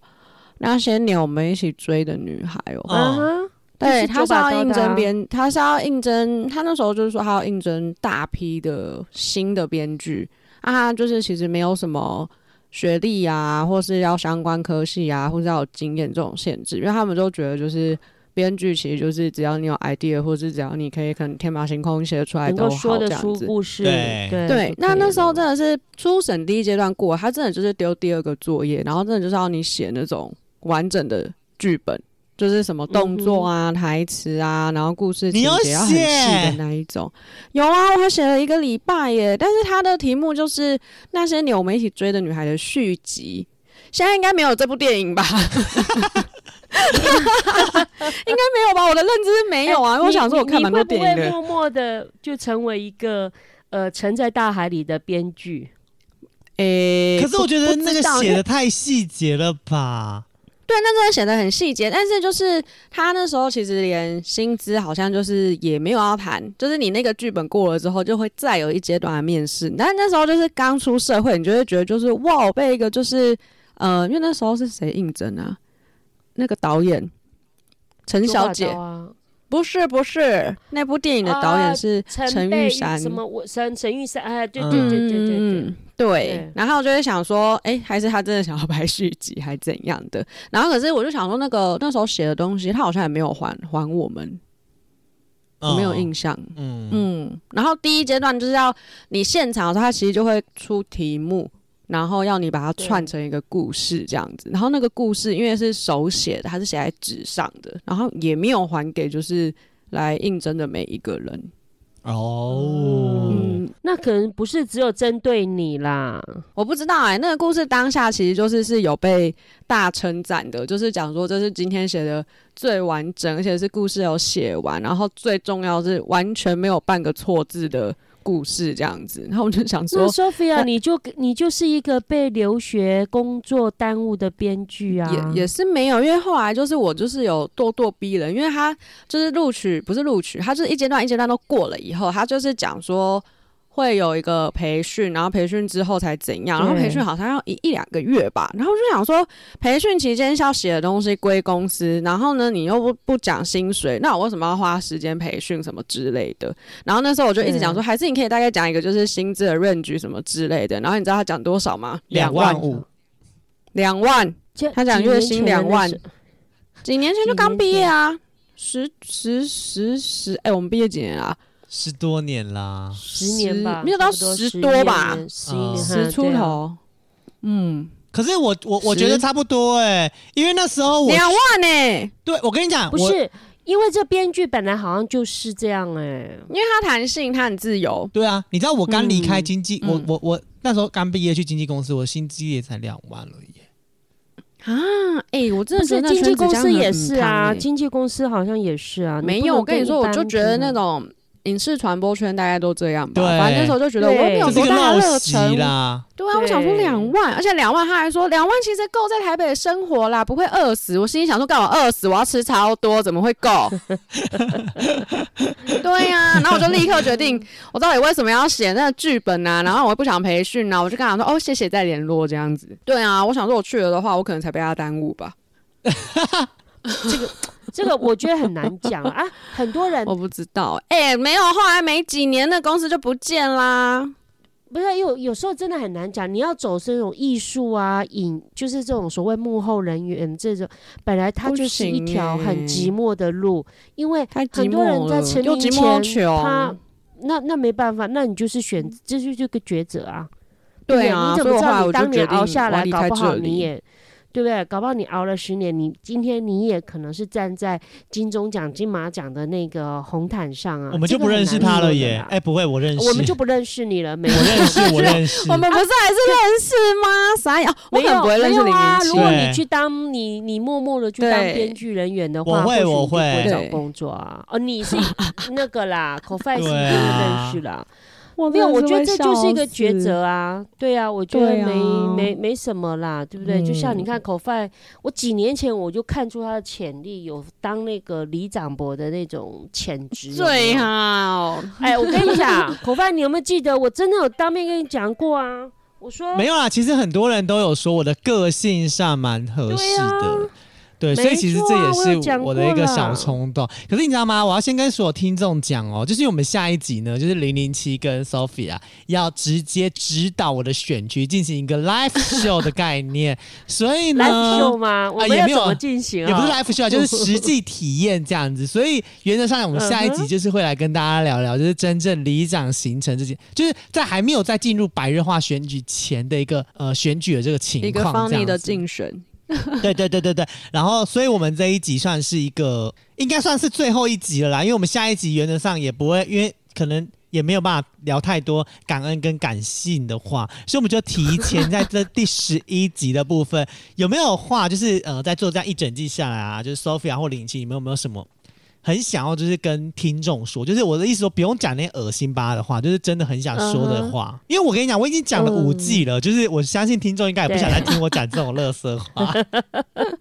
那些年我们一起追的女孩哦、哦嗯哼，对，就是他是要应征编，他是要应征，他那时候就是说他要应征大批的新的编剧啊，就是其实没有什么学历啊，或是要相关科系啊，或是要有经验这种限制，因为他们都觉得就是编剧其实就是只要你有 idea，或是只要你可以可能天马行空写得出来能都好够说得这样子。出故事，对对那那时候真的是初审第一阶段过，他真的就是丢第二个作业，然后真的就是要你写那种完整的剧本，就是什么动作啊、台词啊，然后故事情节要很细的那一种。有啊，我还写了一个礼拜耶，但是他的题目就是那些年我们一起追的女孩的续集。现在应该没有这部电影吧？应该没有吧？我的认知是没有啊，因为我想说我看蛮多你会不电影的。会默默的就成为一个呃沉在大海里的编剧？诶、可是我觉得那个写的太细节了吧？对，那真的写的很细节，但是就是他那时候其实连薪资好像就是也没有要谈，就是你那个剧本过了之后，就会再有一阶段的面试。但那时候就是刚出社会，你就会觉得就是哇，我被一个就是呃，因为那时候是谁应征啊？那个导演陈小姐不是不是，那部电影的导演是陈玉珊，什么我陈陈玉山？哎，对嗯对对对对对嗯，对对。然后我就会想说，哎、还是他真的想要拍续集，还怎样的？然后可是我就想说，那个那时候写的东西，他好像也没有还还我们，我没有印象。嗯，嗯，然后第一阶段就是要你现场的时候，他其实就会出题目，然后要你把它串成一个故事这样子。然后那个故事因为是手写的，它是写在纸上的，然后也没有还给就是来应征的每一个人。哦，嗯，那可能不是只有针对你啦，我不知道哎、那个故事当下其实就是是有被大称赞的，就是讲说这是今天写的最完整，而且是故事有写完，然后最重要是完全没有半个错字的故事这样子。然后我就想说，Sophia，你就你就是一个被留学工作耽误的编剧啊，也也是没有，因为后来就是我就是有咄咄逼人，因为他就是录取不是录取，他就是一阶段一阶段都过了以后，他就是讲说。会有一个培训，然后培训之后才怎样，然后培训好像要一一两个月吧，然后我就想说，培训期间要写的东西归公司，然后呢你又不不讲薪水，那我为什么要花时间培训什么之类的？然后那时候我就一直讲说，还是你可以大概讲一个就是薪资的 range 什么之类的，然后你知道他讲多少吗？两万。五，两万，他讲月薪两万。几年前就刚毕业啊，十十十十，哎、我们毕业几年啊？十多年啦，十年吧，没有到十十多吧？十一嗯。年十出。头，嗯，可是我我我觉得差不多哎、因为那时候我两万呢、对我跟你讲，不是因为这编剧本来好像就是这样哎、因为他弹性，他很自由，对啊，你知道我刚离开嗯经纪，嗯。我我我那时候刚毕业去经纪公司，我薪资也才两万而已。啊，哎、我真的是经纪公司也是啊，经纪公司好像也是啊。你没有，我跟你说，我就觉得那种影视传播圈大概都这样吧。对反正那时候就觉得我又没有多大的热忱，啦，对啊，我想说两万，而且两万，他还说两万其实够在台北生活啦，不会饿死。我心里想说，干嘛饿死？我要吃超多，怎么会够？对呀、然后我就立刻决定，我到底为什么要写那个剧本啊？然后我又不想培训啊，我就跟他说，哦，谢谢，再联络这样子。对啊，我想说我去了的话，我可能才被他耽误吧。这个我觉得很难讲啊，很多人我不知道，哎、没有，后来没几年，那公司就不见啦。不是有有时候真的很难讲，你要走这种艺术啊，影就是这种所谓幕后人员这种，本来它就是一条很欸寂寞的路，因为很多人，在成名前，穷，他那那没办法，那你就是选，这就是个抉择啊。对啊，你怎么知道你当年熬下来，搞不。好你也。对不对？搞不好你熬了十年，你今天你也可能是站在金钟奖、金马奖的那个红毯上啊。我们就不认识他了耶。啦哎，不会，我认识，我们就不认识你了，没有我认识，我认识。我们不是还是认识吗？啥呀？我没有可能不会认识林没有啊。如果你去当你你默默的去当对编剧人员的我话，或许会我会会找工作啊。哦，你是那个啦，口饭是一定对的啊认识啦。我没有，我觉得这就是一个抉死。择啊。对啊，我觉得没、没没什么啦，对不对？就像你嗯看口饭，我几年前我就看出他的潜力，有当那个李长博的那种潜质。最好，哎，我跟你讲，口饭，你有没有记得？我真的有当面跟你讲过啊。我说没有啦，其实很多人都有说我的个性上蛮合适的。对所以其实这也是我的一个小啦冲动。可是你知道吗？我要先跟所有听众讲哦，就是我们下一集呢，就是零零七跟 Sophia 要直接指导我的选区进行一个 live show 的概念，所以呢 live show 吗？我们也没有要怎么进行啊？也不是 live show，啊就是 实际体验这样子。所以原则上，我们下一嗯集就是会来跟大家聊聊，就是真正里长形成这件，就是在还没有在进入白热化选举前的一个呃选举的这个情一个况，方妮的这样子竞选，对对对对对，然后所以我们这一集算是一个，应该算是最后一集了啦，因为我们下一集原则上也不会，因为可能也没有办法聊太多感恩跟感性的话，所以我们就提前在这第十一集的部分，有没有话就是呃，在做这样一整季下来啊，就是 Sophia 或林奇，你们有没有什么？很想要就是跟听众说，就是我的意思说，不用讲那些恶心巴的话，就是真的很想说的话。因为我跟你讲，我已经讲了五季了，就是我相信听众应该也不想再听我讲这种乐色话。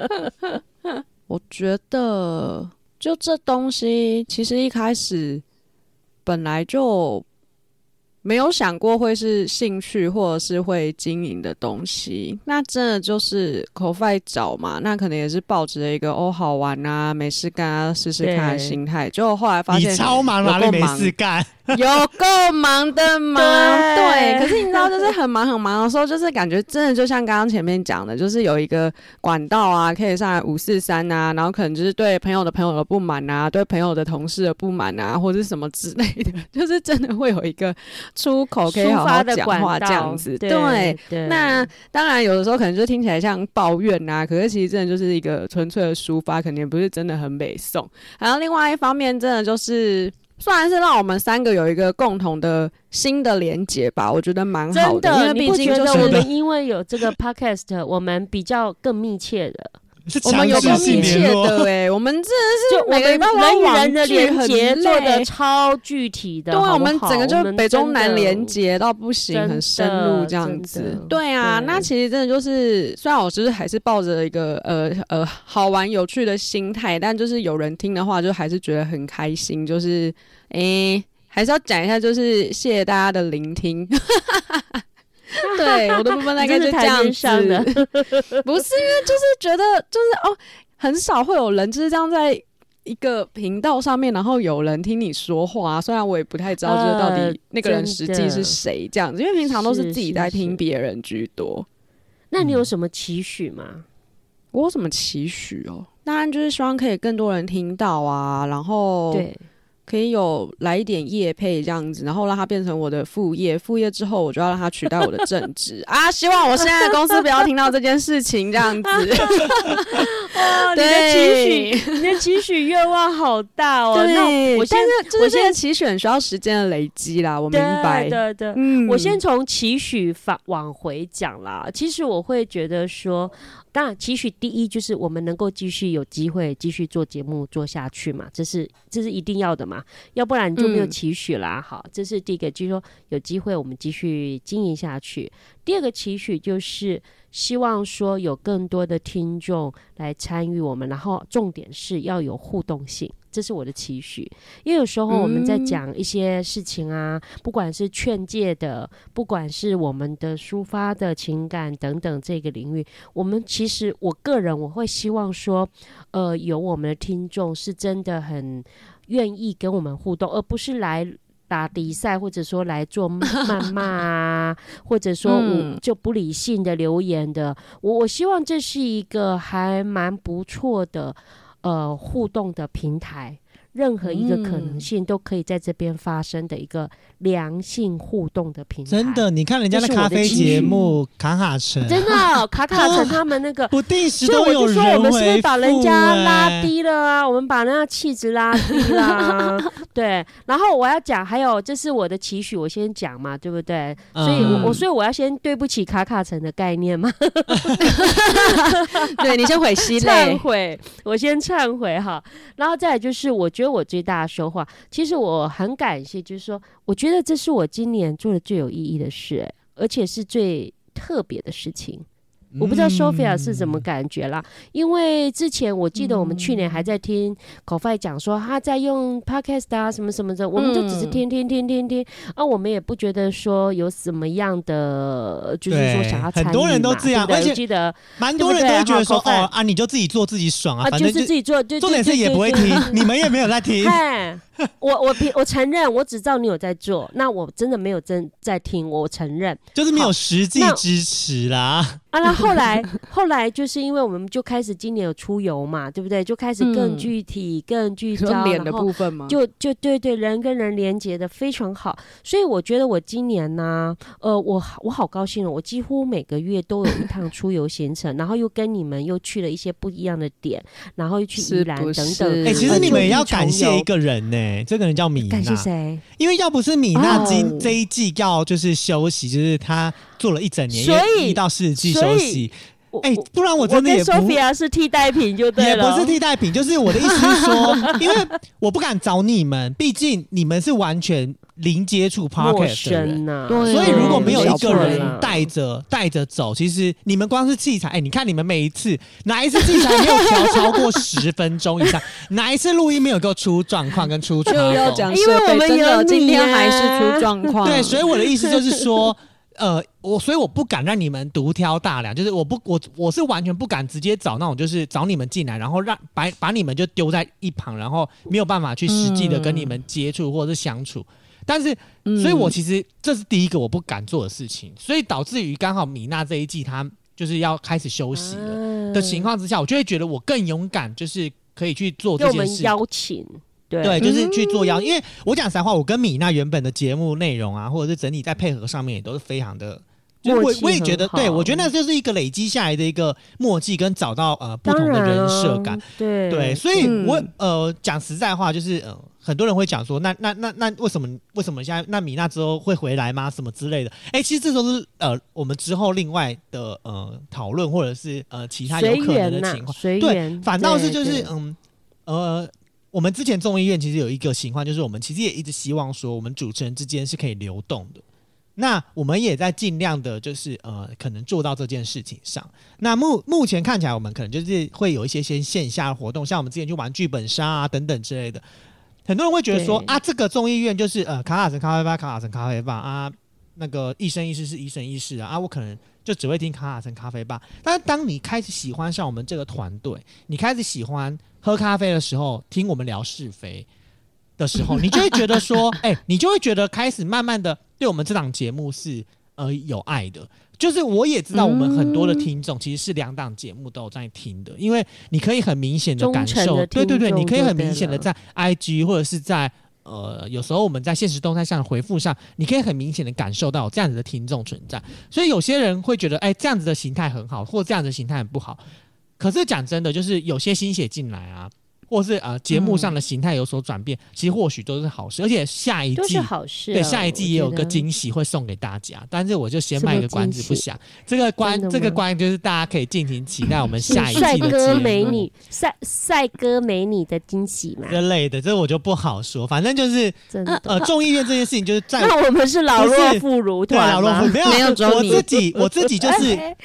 我觉得就这东西，其实一开始本来就没有想过会是兴趣或者是会经营的东西。那真的就是口饭找嘛，那可能也是抱着一个哦好玩啊，没事干啊，试试看的心态。结果后来发你现超忙，哪里没事干？有够忙的忙，对对。可是你知道，就是很忙很忙的时候，就是感觉真的就像刚刚前面讲的，就是有一个管道啊，可以上来五四三啊，然后可能就是对朋友的朋友的不满啊，对朋友的同事的不满啊，或者是什么之类的，就是真的会有一个出口可以好好讲话道这样子。对那当然，有的时候可能就听起来像抱怨呐、可是其实真的就是一个纯粹的抒发，肯定不是真的很美颂。然后另外一方面，真的就是虽然是让我们三个有一个共同的新的连结吧，我觉得蛮好真的，因为毕你不觉竟就是得我们因为有这个 podcast，我们比较更密切的，是我们有强制性更密切联络的哎、我们真的是我们每个礼拜人与人的连接做的超具体的，对，我们整个就是北中南连接到不行，很深入这样子。对啊，对那其实真的就是，虽然我就是还是抱着一个呃呃好玩有趣的心态，但就是有人听的话，就还是觉得很开心。就是诶、还是要讲一下，就是谢谢大家的聆听。对我的部分大概就是这样上的子，不是因为就是觉得就是哦，很少会有人就是这样在一个频道上面，然后有人听你说话、虽然我也不太知道，就是到呃底那个人实际是谁这样子，因为平常都是自己在听别人居多。那你有什么期许吗？我有什么期许哦？当然就是希望可以更多人听到啊，然后对，可以有来一点业配这样子，然后让它变成我的副业。副业之后，我就要让它取代我的正职 啊！希望我现在的公司不要听到这件事情这样子。哇，你的期许，你的期许愿望好大哦。那对，我先但是就是我先这个期选需要时间的累积啦，我明白。对对对，嗯我先从期许反往回讲啦。其实我会觉得说，当然期许第一就是我们能够继续有机会继续做节目做下去嘛，这是这是一定要的嘛，要不然你就没有嗯期许啦。好，这是第一个，就是说有机会我们继续经营下去。第二个期许就是希望说有更多的听众来参与我们，然后重点是要有互动性。这是我的期许，因为有时候我们在嗯讲一些事情啊，不管是劝诫的，不管是我们的抒发的情感等等这个领域，我们其实我个人我会希望说，呃，有我们的听众是真的很愿意跟我们互动，而不是来打比赛，或者说来做 谩骂啊，或者说我嗯就不理性的留言的，我我希望这是一个还蛮不错的呃互动的平台。任何一个可能嗯性都可以在这边发生的一个良性互动的平台，真的，你看人家的咖啡节目卡卡城，真的，卡卡城他们那个 不定时所以都有我就说，我人们是不是把人家拉欸？低了啊？我们把那个气质拉低了，对。然后我要讲，还有这是我的期许，我先讲嘛，对不对？所以我，所以我要先对不起卡卡城的概念嘛，对你先悔息忏，悔，我先忏悔哈。然后再就是，我觉觉得我最大的收获，其实我很感谢，就是说，我觉得这是我今年做的最有意义的事、而且是最特别的事情。我不知道 Sophia 是什么嗯感觉啦，因为之前我记得我们去年还在听 c o f i 讲说他在用 podcast 啊什么什么的，我们就只是嗯。听听听听听，啊，我们也不觉得说有什么样的，就是说想要参与嘛，很多人都这样而且记得蛮多人都觉得说，哦啊，你就自己做自己爽啊，啊，就是自己做，对重点是也不会。听，你们也没有在听，嗨，我我平我承认，我只知道你有在做，那我真的没有真在听，我承认。就是没有实际支持啦。啊，那后来后来就是因为我们就开始今年有出游嘛，对不对？就开始更嗯具体、更聚焦，说脸的部分吗？就就对对，人跟人连接的非常好，所以我觉得我今年呢，呃，我好我好高兴哦，我几乎每个月都有一趟出游行程，然后又跟你们又去了一些不一样的点，然后又去宜是兰等等。哎、其实呃你们也要感谢一个人呢、这个人叫米感谢娜，谁？因为要不是米娜今、哦这一季要就是休息，就是她做了一整年，所以一到四季休息，哎、我不然我真的也不 Sophia 是替代品就对也了，不是替代品，就是我的意思是说，因为我不敢找你们，毕竟你们是完全零接触 podcast 的人。生呐、对所以如果没有一个人带着带着走，其实你们光是器材，哎、你看你们每一次哪一次器材没有调超过十分钟以上，哪一次录音没有够出状况跟出就 trouble 要讲因为，我们有真的今天还是啊出状况。对，所以我的意思就是说，呃，我所以我不敢让你们独挑大梁，就是我不我我是完全不敢直接找那种就是找你们进来，然后让把把你们就丢在一旁，然后没有办法去实际的跟你们接触或者是相处。但是，嗯所以我其实这是第一个我不敢做的事情，所以导致于刚好米娜这一季她就是要开始休息了啊的情况之下，我就会觉得我更勇敢，就是可以去做这件事。邀请，对对，就是去做嗯邀，因为我讲实在话，我跟米娜原本的节目内容啊，或者是整体在配合上面也都是非常的。就我我也觉得，对我觉得那就是一个累积下来的一个默契，跟找到呃不同的人设啊感。对对，所以嗯我呃讲实在话，就是呃很多人会讲说，那那那那为什么为什么现在那米娜之后会回来吗？什么之类的？哎、其实这都是呃我们之后另外的呃讨论，或者是呃其他有可能的情况。，对，反倒是就是嗯呃，我们之前众议院其实有一个情况，就是我们其实也一直希望说，我们主持人之间是可以流动的。那我们也在尽量的，就是呃，可能做到这件事情上。那目目前看起来，我们可能就是会有一些些线下活动，像我们之前去玩剧本杀啊等等之类的。很多人会觉得说啊，这个众议院就是呃，卡卡城咖啡吧，卡卡城咖啡吧啊，那个一生一世是一生一世啊，啊，我可能就只会听卡卡城咖啡吧。但是当你开始喜欢上我们这个团队，你开始喜欢喝咖啡的时候，听我们聊是非的时候，你就会觉得说，哎、你就会觉得开始慢慢的对我们这档节目是呃有爱的。就是我也知道，我们很多的听众其实是两档节目都有在听的，因为你可以很明显的感受，对对对，你可以很明显的在 IG 或者是在呃，有时候我们在现实动态上的回复上，你可以很明显的感受到这样子的听众存在。所以有些人会觉得，哎、这样子的形态很好，或这样子的形态很不好。可是讲真的，就是有些心血进来啊，或是呃节目上的形态有所转变，其实或许都是好事。而且下一季都是好事啊。对，下一季也有个惊喜会送给大家，但是我就先卖个关子不想。这个关这个关就是大家可以尽情期待我们下一季的哥美女、帅帅哥美女的惊喜嘛，之类的，这我就不好说。反正就是。呃，众议院这件事情就是在 那我们是老弱妇孺对老弱妇？没有没有我自己我自己就是 哎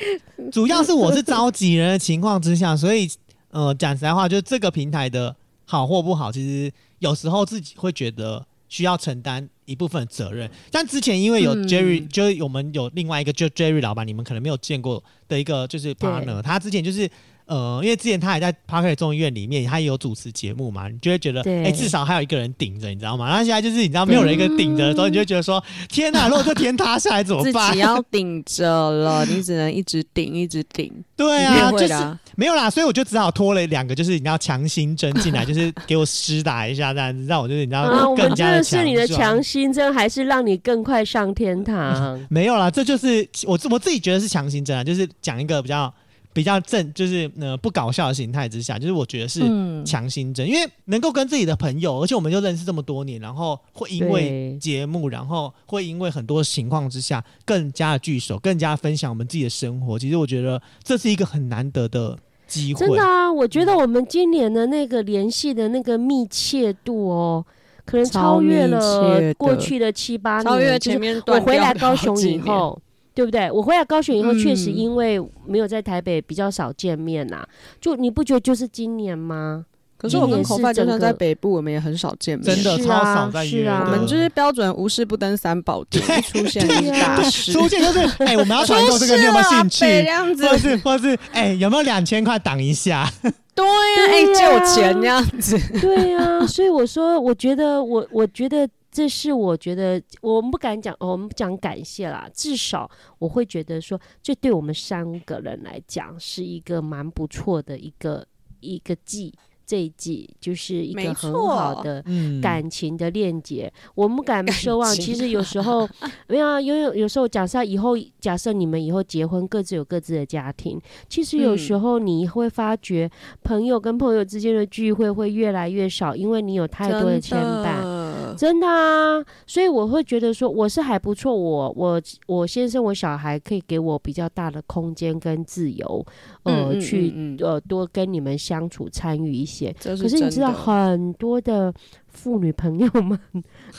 主要是我是召集人的情况之下，所以呃讲实在话，就这个平台的好或不好，其实有时候自己会觉得需要承担一部分责任。但之前因为有嗯 Jerry，、就是我们有另外一个就 Jerry 老板，你们可能没有见过的一个就是 partner，他之前就是呃，因为之前他还在 k e r 众议院里面，他也有主持节目嘛，你就会觉得，对哎、至少还有一个人顶着，你知道吗？然后现在就是你知道没有人一个顶着的时候，你就会觉得说，天哪，如果这天塌下来怎么自办己？要顶着了，你只能一直顶，一直顶。对啊，就是没有啦，所以我就只好拖了两个，就是你要强心针进来，就是给我施打一下，这样子让我就是你知道啊，我们真更加的是你的强心针，还是让你更快上天堂？没有啦，这就是我我自己觉得是强行针啊，就是讲一个比较比较正，就是呃不搞笑的形态之下，就是我觉得是嗯强心针，因为能够跟自己的朋友，而且我们就认识这么多年，然后会因为对节目，然后会因为很多情况之下更加的聚首，更加分享我们自己的生活。其实我觉得这是一个很难得的机会。真的啊，我觉得我们今年的那个联系的那个密切度哦，可能超越了的过去的七八年，超越前面我回来高雄以后，对不对？我回来高雄以后，确实嗯因为没有在台北比较少见面呐、就你不觉得就是今年吗？可是我跟口饭就算在北，部，我们也很少见面。真的超少在是啊我们就是标准无事不登三宝殿，一出现就是大事。出现就是哎、我们要传授这个，你有没有兴趣？这样子，或是或是哎、有没有两千块挡一下？对呀，哎，对借我钱这样子。对啊，所以我说，我觉得我我觉得这是我觉得我们不敢讲，哦我们不讲感谢啦，至少我会觉得说，这对我们三个人来讲是一个蛮不错的一个一个季，这一季就是一没个很好的。嗯，感情的链接，我们不敢奢望。其实有时候 没有啊，因为有时候假设以后，假设你们以后结婚，各自有各自的家庭，其实有嗯时候你会发觉，朋友跟朋友之间的聚会会越来越少，因为你有太多的牵绊。绊。真的啊，所以我会觉得说我是还不错，我我我先生我小孩可以给我比较大的空间跟自由，呃，嗯嗯去嗯嗯。呃多跟你们相处参与一些。这。可是你知道很多的妇女朋友们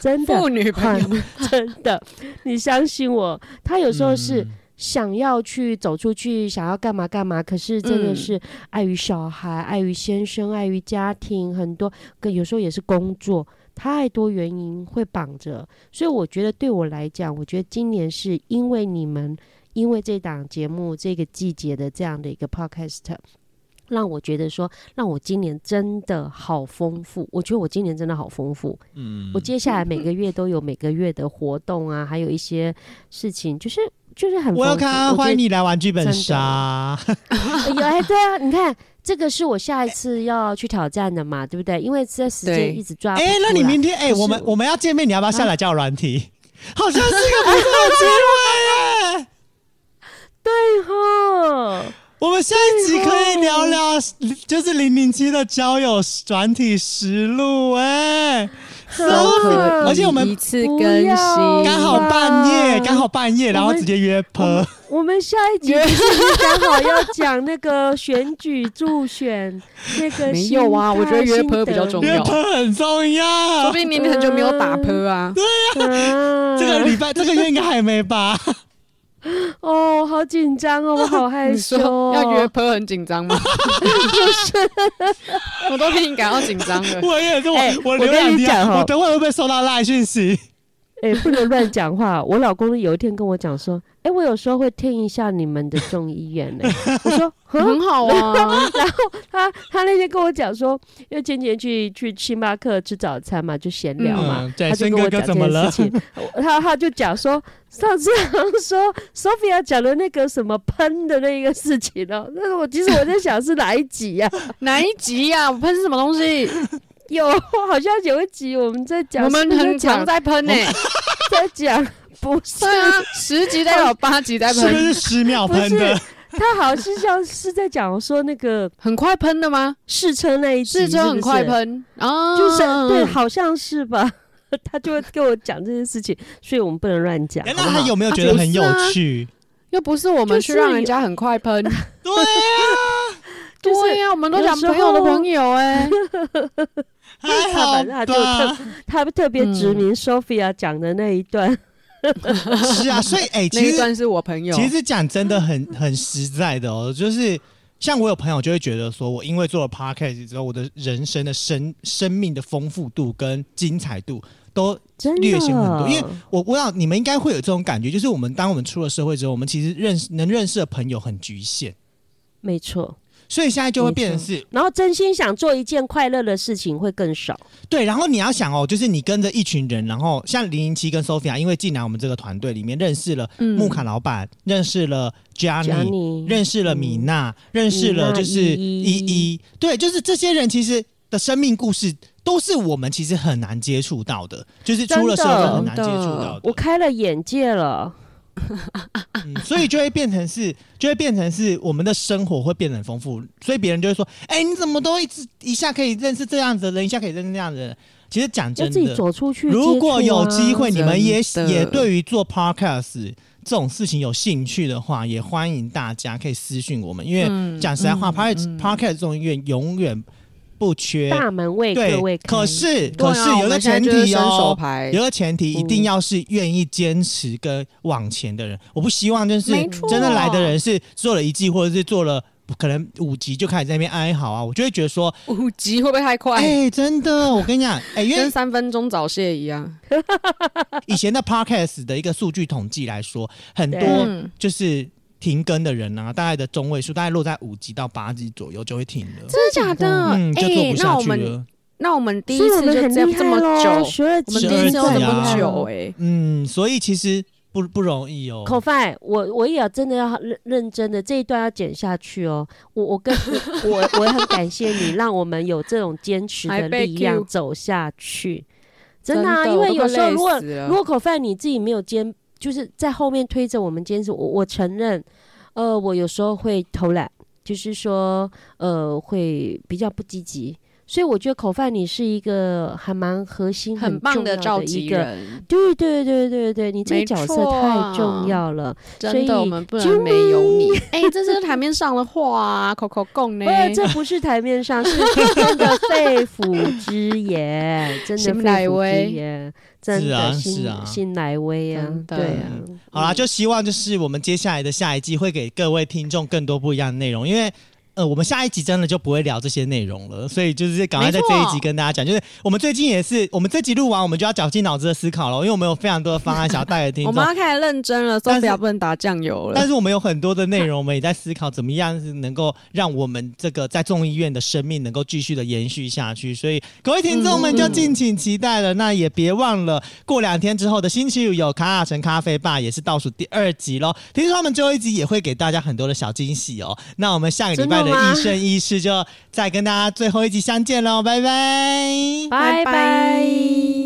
真的妇女朋友。们 真的，你相信我，她有时候是嗯。想要去走出去，想要干嘛干嘛，可是真的嗯。是碍于小孩、碍于先生、碍于家庭，很多跟有时候也是工作，太多原因会绑着。所以我觉得对我来讲，我觉得今年是因为你们，因为这档节目这个季节的这样的一个 podcast。让我觉得说，让我今年真的好丰富。我觉得我今年真的好丰富。嗯我接下来每个月都有每个月的活动啊，还有一些事情，就是就是很。我要看，欢迎你来玩剧本杀。哎有哎，对啊，你看这个是我下一次要去挑战的嘛，对不对？因为这时对间一直抓不哎。那你明天哎、我们我们要见面，你要不要下来叫软体？好像是一个不错的机会耶。对哈，我们下一集可以聊聊，就是零零七的交友软体实录哎，都可以而且我们一次更新，刚好半夜，哇刚好半夜，然后直接约坡。我们下一集 不是刚好要讲那个选举助选那个 没有啊我觉得约心坡比较重要约坡很重要说要不。定你很久没有打坡啊。对啊这个礼拜这个月应该还没吧？哦，好紧张哦，我好害羞、哦。要约坡很紧张吗？我都替你感到紧张了。我也是，我哎我我跟你讲哦我等会会不会收到赖讯息？哎、不能乱讲话。我老公有一天跟我讲说，哎、我有时候会听一下你们的众议院呢。我说，嗯很好啊，然后他他那天跟我讲说，因为前几天去去星巴克吃早餐嘛，就闲聊嘛，嗯他就森哥哥跟我讲这怎么了件事情，我他他就讲说，上次好像说 Sophia 讲的那个什么喷的那个事情哦，那个我其实我在想是哪一集呀、哪一集呀？我喷是什么东西？有好像有一集我们在讲，我们很常在喷呢。在讲，不是啊，十集代表八集在是不喷，是十秒喷的？他好像是像是在讲说那个很快喷的吗？试车那一集，试车很快喷啊，就是对，好像是吧？他就会跟我讲这件事情，所以我们不能乱讲。那他有没有觉得很有趣？又不是我们去让人家很快喷，对啊，就是对呀，我们都讲朋友的朋友哎，还好反正他就特？他特别指明 Sophia 讲的那一段，是啊，所以哎，其实那一段是我朋友，其实讲真的很很实在的哦，就是像我有朋友就会觉得说，我因为做了 podcast 之后，我的人生的生生命的丰富度跟精彩度都略显很多。因为我我想你们应该会有这种感觉，就是我们当我们出了社会之后，我们其实认识能认识的朋友很局限。没错，所以现在就会变成是然后真心想做一件快乐的事情会更少。对，然后你要想哦，就是你跟着一群人，然后像零零七跟 Sophia，因为进来我们这个团队里面，认识了嗯。木卡老板，认识了 Johnny，Johnny 认识了米娜，认识了就是依依。对，就是这些人其实的生命故事都是我们其实很难接触到的，就是出了社会很难接触到的，我开了眼界了。嗯所以就会变成是，就会变成是我们的生活会变得很丰富，所以别人就会说，哎、你怎么都一直一下可以认识这样子的人，一下可以认识那样子的人。其实讲真的，自己走出去、如果有机会，你们也也对于做 podcast 这种事情有兴趣的话，也欢迎大家可以私讯我们，因为嗯讲实在话、嗯 p o d c podcast 这种永永远不缺。大门为各位对，开。可是可是有一个前提哦，有一个前提一嗯定要是愿意坚持跟往前的人。我不希望就是真的来的人是做了一季或者是做了可能五集就开始在那边哀嚎啊，我就会觉得说，五级会不会太快？哎、真的，我跟你讲，哎、因为跟三分钟早泄一样。以前的 podcast 的一个数据统计来说，很多就是停更的人啊，大概的中位数大概落在五级到八级左右就会停了，真的假的？嗯，就做不下我们去了。那我们第一次就这这么久，我们集第一次有这12集啊么久哎。嗯，所以其实不不容易哦。口饭，我我也要真的要认认真的这一段要剪下去哦。我我跟我我也很感谢你，让我们有这种坚持的力量走下去。真的啊，因为有时候如果如果口饭你自己没有坚，就是在后面推着我们坚持，我我承认，呃，我有时候会偷懒，就是说呃会比较不积极。所以我觉得口饭你是一个还蛮核心、很棒的召一个。集人，对对对对对，你这个角色太啊重要了。所以真的，我们不能没有你。哎，这是台面上的话啊，口口供呢这不是台面上，是 真的肺腑之言，真的心肺腑之言，真是啊的是啊新来威啊对啊。好啦，就希望就是我们接下来的下一季会给各位听众更多不一样的内容，因为。呃，我们下一集真的就不会聊这些内容了，所以就是赶快在这一集跟大家讲，就是我们最近也是，我们这集录完，我们就要绞尽脑汁的思考了，因为我们有非常多的方案想要带给听众 我们。要开始认真了，手表不能打酱油了。但是我们有很多的内容，我们也在思考怎么样是能够让我们这个在众议院的生命能够继续的延续下去。所以各位听众们就敬请期待了。那也别忘了过两天之后的星期五有卡卡城咖啡吧，也是倒数第二集喽。听说他们最后一集也会给大家很多的小惊喜哦。那我们下个礼拜的真的吗医生一世就再跟大家最后一集相见喽，拜拜。拜拜拜拜。